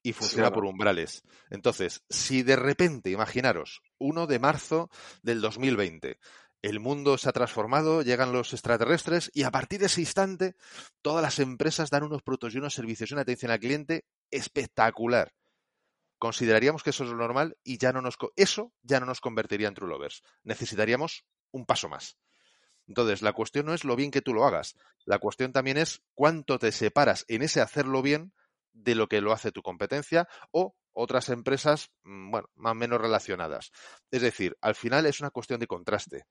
y funciona por umbrales. Entonces, si de repente, imaginaros, 1 de marzo del 2020, el mundo se ha transformado, llegan los extraterrestres y a partir de ese instante todas las empresas dan unos productos y unos servicios y una atención al cliente espectacular. Consideraríamos que eso es lo normal y ya no nos eso ya no nos convertiría en true lovers. Necesitaríamos un paso más. Entonces, la cuestión no es lo bien que tú lo hagas, la cuestión también es cuánto te separas en ese hacerlo bien de lo que lo hace tu competencia o otras empresas, mm, bueno, más o menos relacionadas. Es decir, al final es una cuestión de contraste.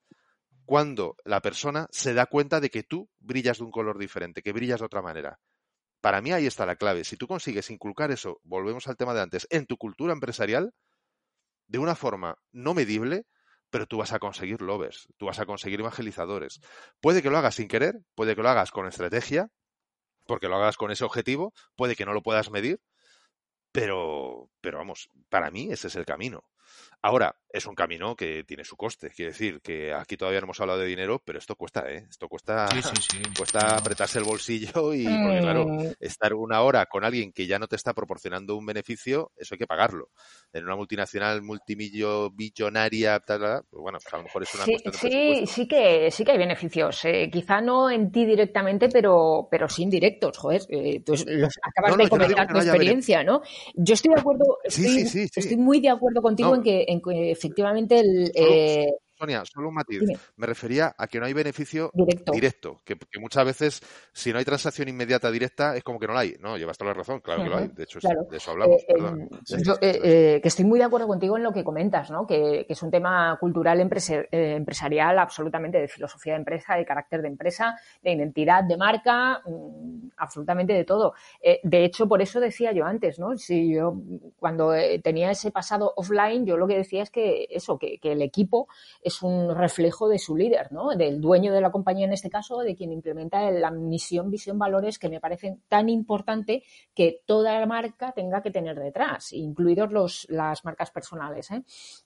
Cuando la persona se da cuenta de que tú brillas de un color diferente, que brillas de otra manera. Para mí ahí está la clave. Si tú consigues inculcar eso, volvemos al tema de antes, en tu cultura empresarial, de una forma no medible, pero tú vas a conseguir lovers, tú vas a conseguir evangelizadores. Puede que lo hagas sin querer, puede que lo hagas con estrategia, porque lo hagas con ese objetivo, puede que no lo puedas medir, pero, pero vamos, para mí ese es el camino. Ahora, es un camino que tiene su coste. Quiere decir que aquí todavía no hemos hablado de dinero, pero esto cuesta, ¿eh? Esto cuesta, [LAUGHS] cuesta apretarse el bolsillo y, porque, claro, mm. estar una hora con alguien que ya no te está proporcionando un beneficio, eso hay que pagarlo. En una multinacional multimillo billonaria, pues bueno, pues a lo mejor es una sí, cuestión de Sí, sí que, sí que hay beneficios. Eh, quizá no en ti directamente, pero, pero sí indirectos, joder. Eh, tú los acabas de comentar tu experiencia, ¿no? Yo estoy de acuerdo, estoy, estoy muy de acuerdo contigo en que en que efectivamente el, eh, Sonia, solo un matiz. Me refería a que no hay beneficio directo, que, muchas veces si no hay transacción inmediata directa es como que no la hay. No, llevas toda la razón, claro que lo hay. De hecho, de eso hablamos. Eh, eh, que estoy muy de acuerdo contigo en lo que comentas, ¿no? que, es un tema cultural empresarial absolutamente de filosofía de empresa, de carácter de empresa, de identidad de marca, mm, absolutamente de todo. de hecho, por eso decía yo antes, ¿no? Si yo cuando tenía ese pasado offline, yo lo que decía es que eso, que el equipo es un reflejo de su líder, ¿no? Del dueño de la compañía en este caso, de quien implementa la misión, visión, valores que me parecen tan importante que toda la marca tenga que tener detrás, incluidos los, las marcas personales. ¿eh?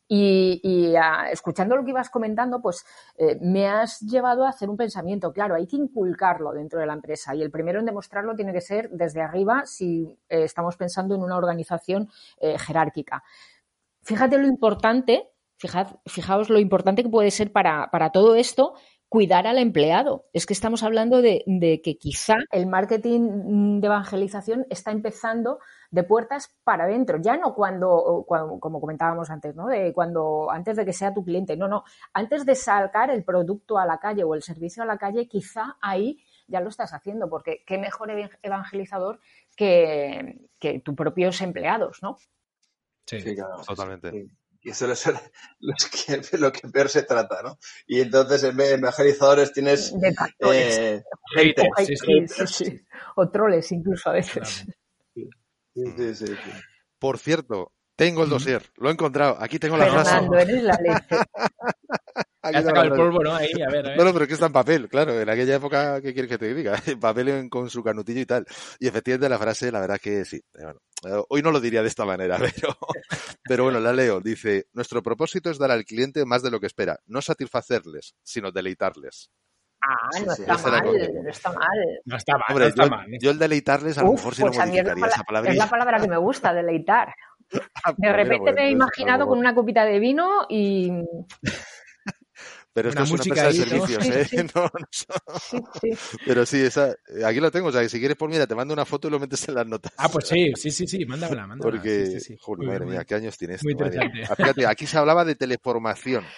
Y, escuchando lo que ibas comentando, pues eh, me has llevado a hacer un pensamiento. Claro, hay que inculcarlo dentro de la empresa y el primero en demostrarlo tiene que ser desde arriba si eh, estamos pensando en una organización jerárquica. Fíjate lo importante fijaos lo importante que puede ser para, todo esto cuidar al empleado. Es que estamos hablando de, que quizá el marketing de evangelización está empezando de puertas para adentro, ya no cuando, como comentábamos antes, ¿no? De cuando antes de que sea tu cliente, no, no, antes de sacar el producto a la calle o el servicio a la calle, quizá ahí ya lo estás haciendo, porque qué mejor evangelizador que, que tus propios empleados, ¿no? Sí, totalmente. Y eso es lo que, peor se trata, ¿no? Y entonces en vez de evangelizadores tienes eh, o troles incluso a veces. Por cierto, tengo el dossier, lo he encontrado. Aquí tengo la frase. eres la leche. [LAUGHS] el polvo, ¿no? Ahí, a ver, No, no, pero es que está en papel, claro. En aquella época, ¿qué quieres que te diga? [LAUGHS] En papel con su canutillo y tal. Y efectivamente la frase, la verdad que sí. Eh, hoy no lo diría de esta manera, [LAUGHS] pero, pero bueno, la leo. Dice, nuestro propósito es dar al cliente más de lo que espera. No satisfacerles, sino deleitarles. Ah, no, está mal, no está mal, no está mal. no está mal. yo, el deleitarles a lo mejor sí lo modificaría pues esa palabra. Es la palabra que me gusta, deleitar. [LAUGHS] De repente me he imaginado con una copita de vino y Pero esto Una es una música empresa de servicios, ¿eh? sí. [LAUGHS] No, no Sí, sí. Pero sí, esa, aquí lo tengo. O sea, que si quieres, pues mira, te mando una foto y lo metes en las notas. Ah, pues sí, sí, sí, sí, mándamela, [LAUGHS] mándamela. Porque, Sí, sí, sí. joder, madre mía, ¿qué años tiene esto? Muy interesante. Ah, Fíjate, aquí se hablaba de teleformación. [LAUGHS]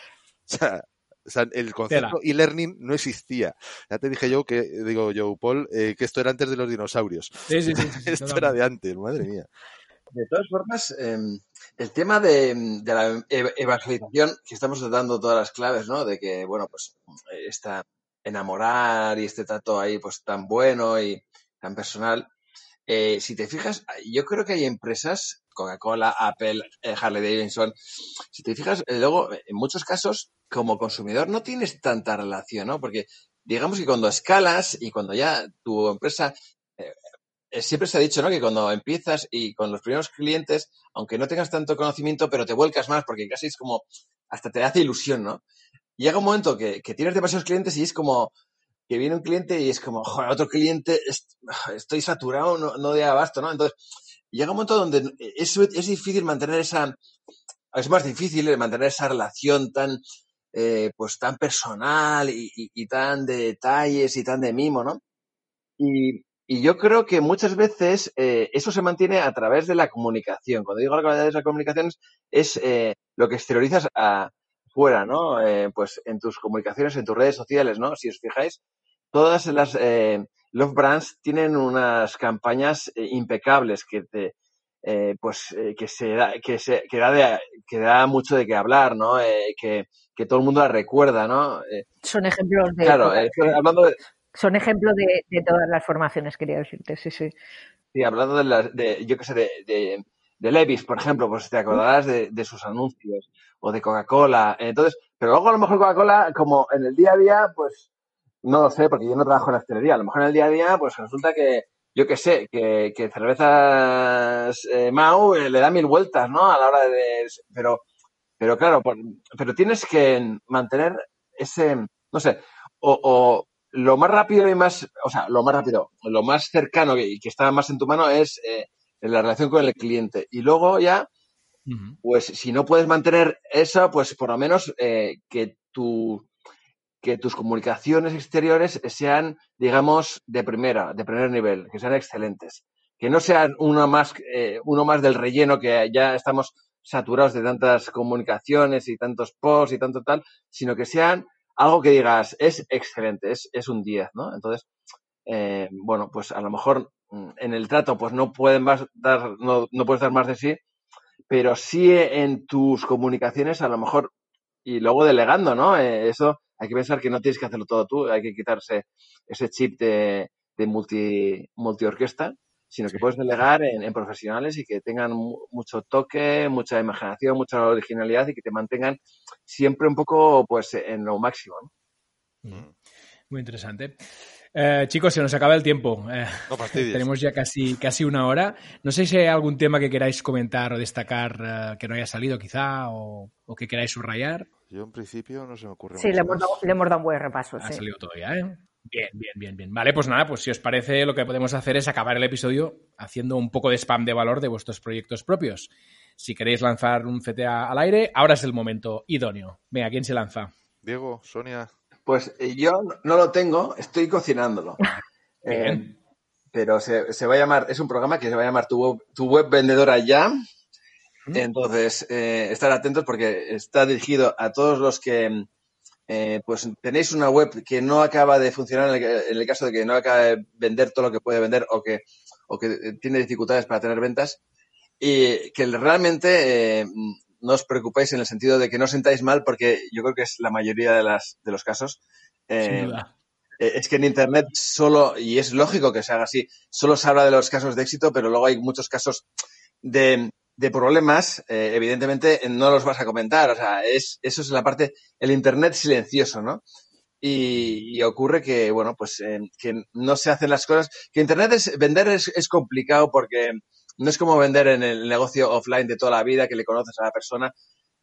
O sea, o sea, el concepto e-learning no existía. Ya te dije yo que, digo yo, Paul, eh, que esto era antes de los dinosaurios. Sí, sí, sí, sí, sí, Esto totalmente. era de antes, madre mía. De todas formas, eh, el tema de, la ev- evangelización, que estamos dando todas las claves, ¿no? De que, bueno, pues esta enamorar y este trato ahí, pues tan bueno y tan personal. Eh, si te fijas, yo creo que hay empresas, Coca-Cola, Apple, eh, Harley Davidson, si te fijas, eh, luego, en muchos casos, como consumidor no tienes tanta relación, ¿no? Porque digamos que cuando escalas y cuando ya tu empresa siempre se ha dicho, ¿no? Que cuando empiezas y con los primeros clientes, aunque no tengas tanto conocimiento, pero te vuelcas más porque casi es como, hasta te hace ilusión, ¿no? Y llega un momento que, que tienes demasiados clientes y es como que viene un cliente y es como, joder, otro cliente, est- [SIGHS] estoy saturado, no, no de abasto, ¿no? Entonces, llega un momento donde es, es difícil mantener esa, es más difícil mantener esa relación tan, eh, pues tan personal y, y- y tan de detalles y tan de mimo, ¿no? Y, y yo creo que muchas veces eh, eso se mantiene a través de la comunicación. Cuando digo a través de la comunicación es, eh, lo que exteriorizas afuera, ¿no? Eh, pues en tus comunicaciones, en tus redes sociales, ¿no? Si os fijáis, todas las eh, Love Brands tienen unas campañas eh, impecables que te, eh, pues que se da, que se que da, de- que da mucho de qué hablar, ¿no? Eh, que, que todo el mundo la recuerda, ¿no? Son ejemplos de claro, hablando de, son ejemplos de, todas las formaciones, quería decirte, sí, sí. Sí, hablando de, las de yo qué sé, de, de, de Levis, por ejemplo, pues te acordarás de, sus anuncios o de Coca-Cola. Entonces, pero luego a lo mejor Coca-Cola, como en el día a día, pues no lo sé, porque yo no trabajo en la hostelería. A lo mejor en el día a día, pues resulta que, yo qué sé, que, que cervezas eh, Mau eh, le da mil vueltas, ¿no? A la hora de. Pero, pero claro, por- pero tienes que mantener ese, no sé, o, o lo más rápido y más, o sea, lo más rápido, lo más cercano y que está más en tu mano es eh, la relación con el cliente. Y luego ya, pues si no puedes mantener eso, pues por lo menos eh, que tu que tus comunicaciones exteriores sean, digamos, de primera, de primer nivel, que sean excelentes. Que no sean uno más, eh, uno más del relleno que ya estamos saturados de tantas comunicaciones y tantos posts y tanto tal, sino que sean algo que digas, es excelente, es, es un 10, ¿no? Entonces, eh, bueno, pues a lo mejor mm, en el trato pues no pueden más dar, no, no puedes dar más de sí, pero sí en tus comunicaciones a lo mejor y luego delegando, ¿no? Eh, eso hay que pensar que no tienes que hacerlo todo tú, hay que quitarse ese chip de, de multi, multiorquesta, sino que puedes delegar en, en profesionales y que tengan mu- mucho toque, mucha imaginación, mucha originalidad y que te mantengan siempre un poco pues en lo máximo, ¿no? Ujú. Muy interesante. Eh, chicos, se nos acaba el tiempo. Eh, No fastidies. tenemos ya casi, casi una hora. No sé si hay algún tema que queráis comentar o destacar eh, que no haya salido quizá o, o que queráis subrayar. Yo en principio no se me ocurre Sí, mucho le hemos, dado, le hemos dado un buen repaso, Ha sí. salido todo ya, ¿eh? Bien, bien, bien, bien. Vale, pues nada, pues si os parece, lo que podemos hacer es acabar el episodio haciendo un poco de spam de valor de vuestros proyectos propios. Si queréis lanzar un CTA al aire, ahora es el momento idóneo. Venga, ¿quién se lanza? Diego, Sonia. Pues eh, yo no lo tengo, estoy cocinándolo. [LAUGHS] Eh, pero se, se va a llamar, es un programa que se va a llamar Tu Web, tu web Vendedora Ya. Entonces, eh, estar atentos porque está dirigido a todos los que eh, pues tenéis una web que no acaba de funcionar en el, en el caso de que no acaba de vender todo lo que puede vender o que, o que eh, tiene dificultades para tener ventas y que realmente eh, no os preocupéis en el sentido de que no os sentáis mal porque yo creo que es la mayoría de, las, de los casos. Eh, Es que en Internet solo, y es lógico que se haga así, solo se habla de los casos de éxito, pero luego hay muchos casos de, de problemas, eh, evidentemente no los vas a comentar. O sea, es, eso es la parte, el Internet silencioso, ¿no? Y, ocurre que, bueno, pues eh, que no se hacen las cosas. Que Internet es, vender es, complicado porque no es como vender en el negocio offline de toda la vida, que le conoces a la persona,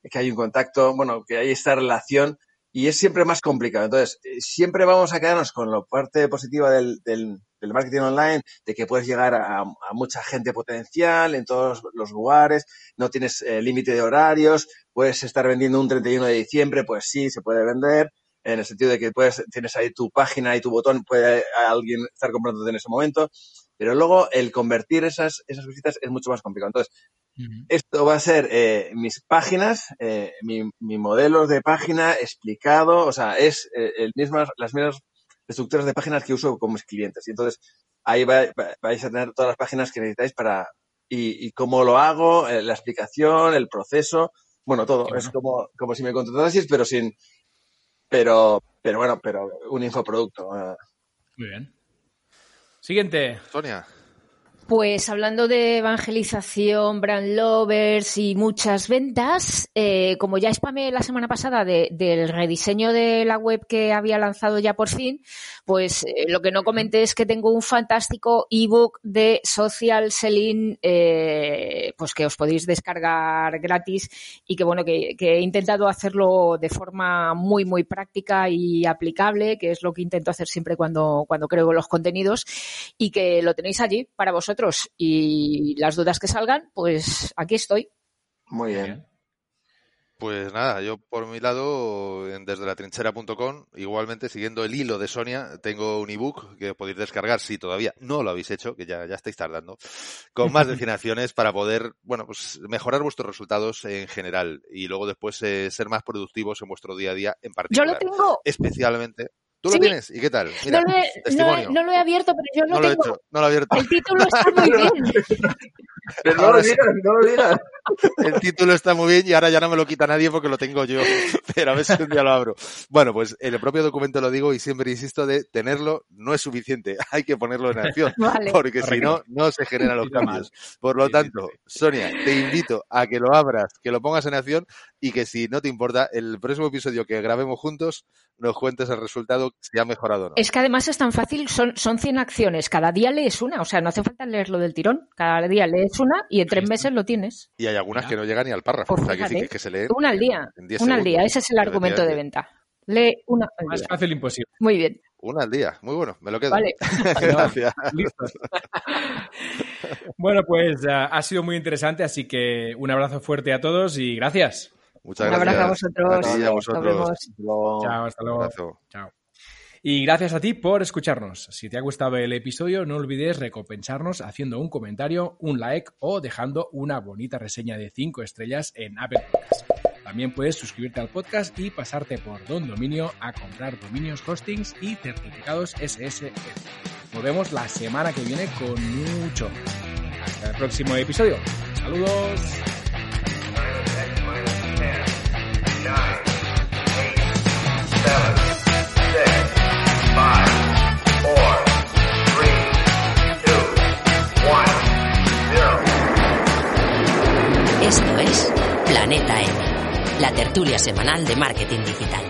que hay un contacto, bueno, que hay esta relación y es siempre más complicado. Entonces, eh, siempre vamos a quedarnos con la parte positiva del, del marketing online, de que puedes llegar a, a mucha gente potencial en todos los lugares, no tienes eh, límite de horarios, puedes estar vendiendo un 31 de diciembre, pues sí, se puede vender, en el sentido de que puedes, tienes ahí tu página y tu botón, puede alguien estar comprando en ese momento, pero luego el convertir esas, esas visitas es mucho más complicado. Entonces, esto va a ser eh, mis páginas, eh, mi, mi modelo de página explicado, o sea, es el mismo, las mismas estructuras de páginas que uso con mis clientes. Y entonces, ahí vais a tener todas las páginas que necesitáis para, y, y cómo lo hago, la explicación, el proceso, bueno, todo. Es como, como si me contratases, pero sin, pero, pero bueno, pero un infoproducto. Muy bien. Siguiente. Sonia. Pues hablando de evangelización, brand lovers y muchas ventas, eh, como ya spamé la semana pasada de, del rediseño de la web que había lanzado ya por fin, pues eh, lo que no comenté es que tengo un fantástico ebook de social selling, eh, pues que os podéis descargar gratis y que bueno, que, que, he intentado hacerlo de forma muy, muy práctica y aplicable, que es lo que intento hacer siempre cuando, cuando creo los contenidos y que lo tenéis allí para vosotros y las dudas que salgan, pues aquí estoy. Muy bien. Pues nada, yo por mi lado, desde la trinchera.com, igualmente siguiendo el hilo de Sonia, tengo un ebook que podéis descargar si todavía no lo habéis hecho, que ya, ya estáis tardando, con más [LAUGHS] definiciones para poder, bueno, pues mejorar vuestros resultados en general y luego después eh, ser más productivos en vuestro día a día en particular. Yo lo tengo. Especialmente. ¿Tú sí. lo tienes? ¿Y qué tal? Mira, no, lo he, testimonio. No, no, lo he abierto, pero yo no lo lo tengo. He hecho, no lo he abierto. El título está muy [LAUGHS] bien. Pero no lo digas, no lo digas. El título está muy bien y ahora ya no me lo quita nadie porque lo tengo yo. Pero a ver si un día lo abro. Bueno, pues en el propio documento lo digo y siempre insisto de tenerlo no es suficiente. [LAUGHS] Hay que ponerlo en acción. Vale. Porque si no, no se generan los cambios. Por lo tanto, Sonia, te invito a que lo abras, que lo pongas en acción y que si no te importa, el próximo episodio que grabemos juntos nos cuentes el resultado, si ha mejorado o no. Es que además es tan fácil, son, son 100 acciones, cada día lees una, o sea, no hace falta leerlo del tirón, cada día lees una y en tres meses lo tienes. Y hay algunas que no llegan ni al párrafo, Pues o sea, que, fíjate, sí, que se lee una al día, en 10 una al día, ese es el argumento de venta. Lee una al Más día. fácil imposible. Muy bien, Una al día, muy bueno, me lo quedo. vale. [LAUGHS] Gracias. Listos. bueno, pues uh, ha sido muy interesante, así que un abrazo fuerte a todos y gracias. Muchas Un gracias. abrazo a vosotros. Y a Nos vosotros. Chao, hasta Un luego. abrazo. Chao. Y gracias a ti por escucharnos. Si te ha gustado el episodio, no olvides recompensarnos haciendo un comentario, un like o dejando una bonita reseña de 5 estrellas en Apple Podcasts. También puedes suscribirte al podcast y pasarte por Don Dominio a comprar dominios, hostings y certificados SSL. Nos vemos la semana que viene con mucho. Hasta el próximo episodio. Saludos. Esto es Planeta M, la tertulia semanal de marketing digital.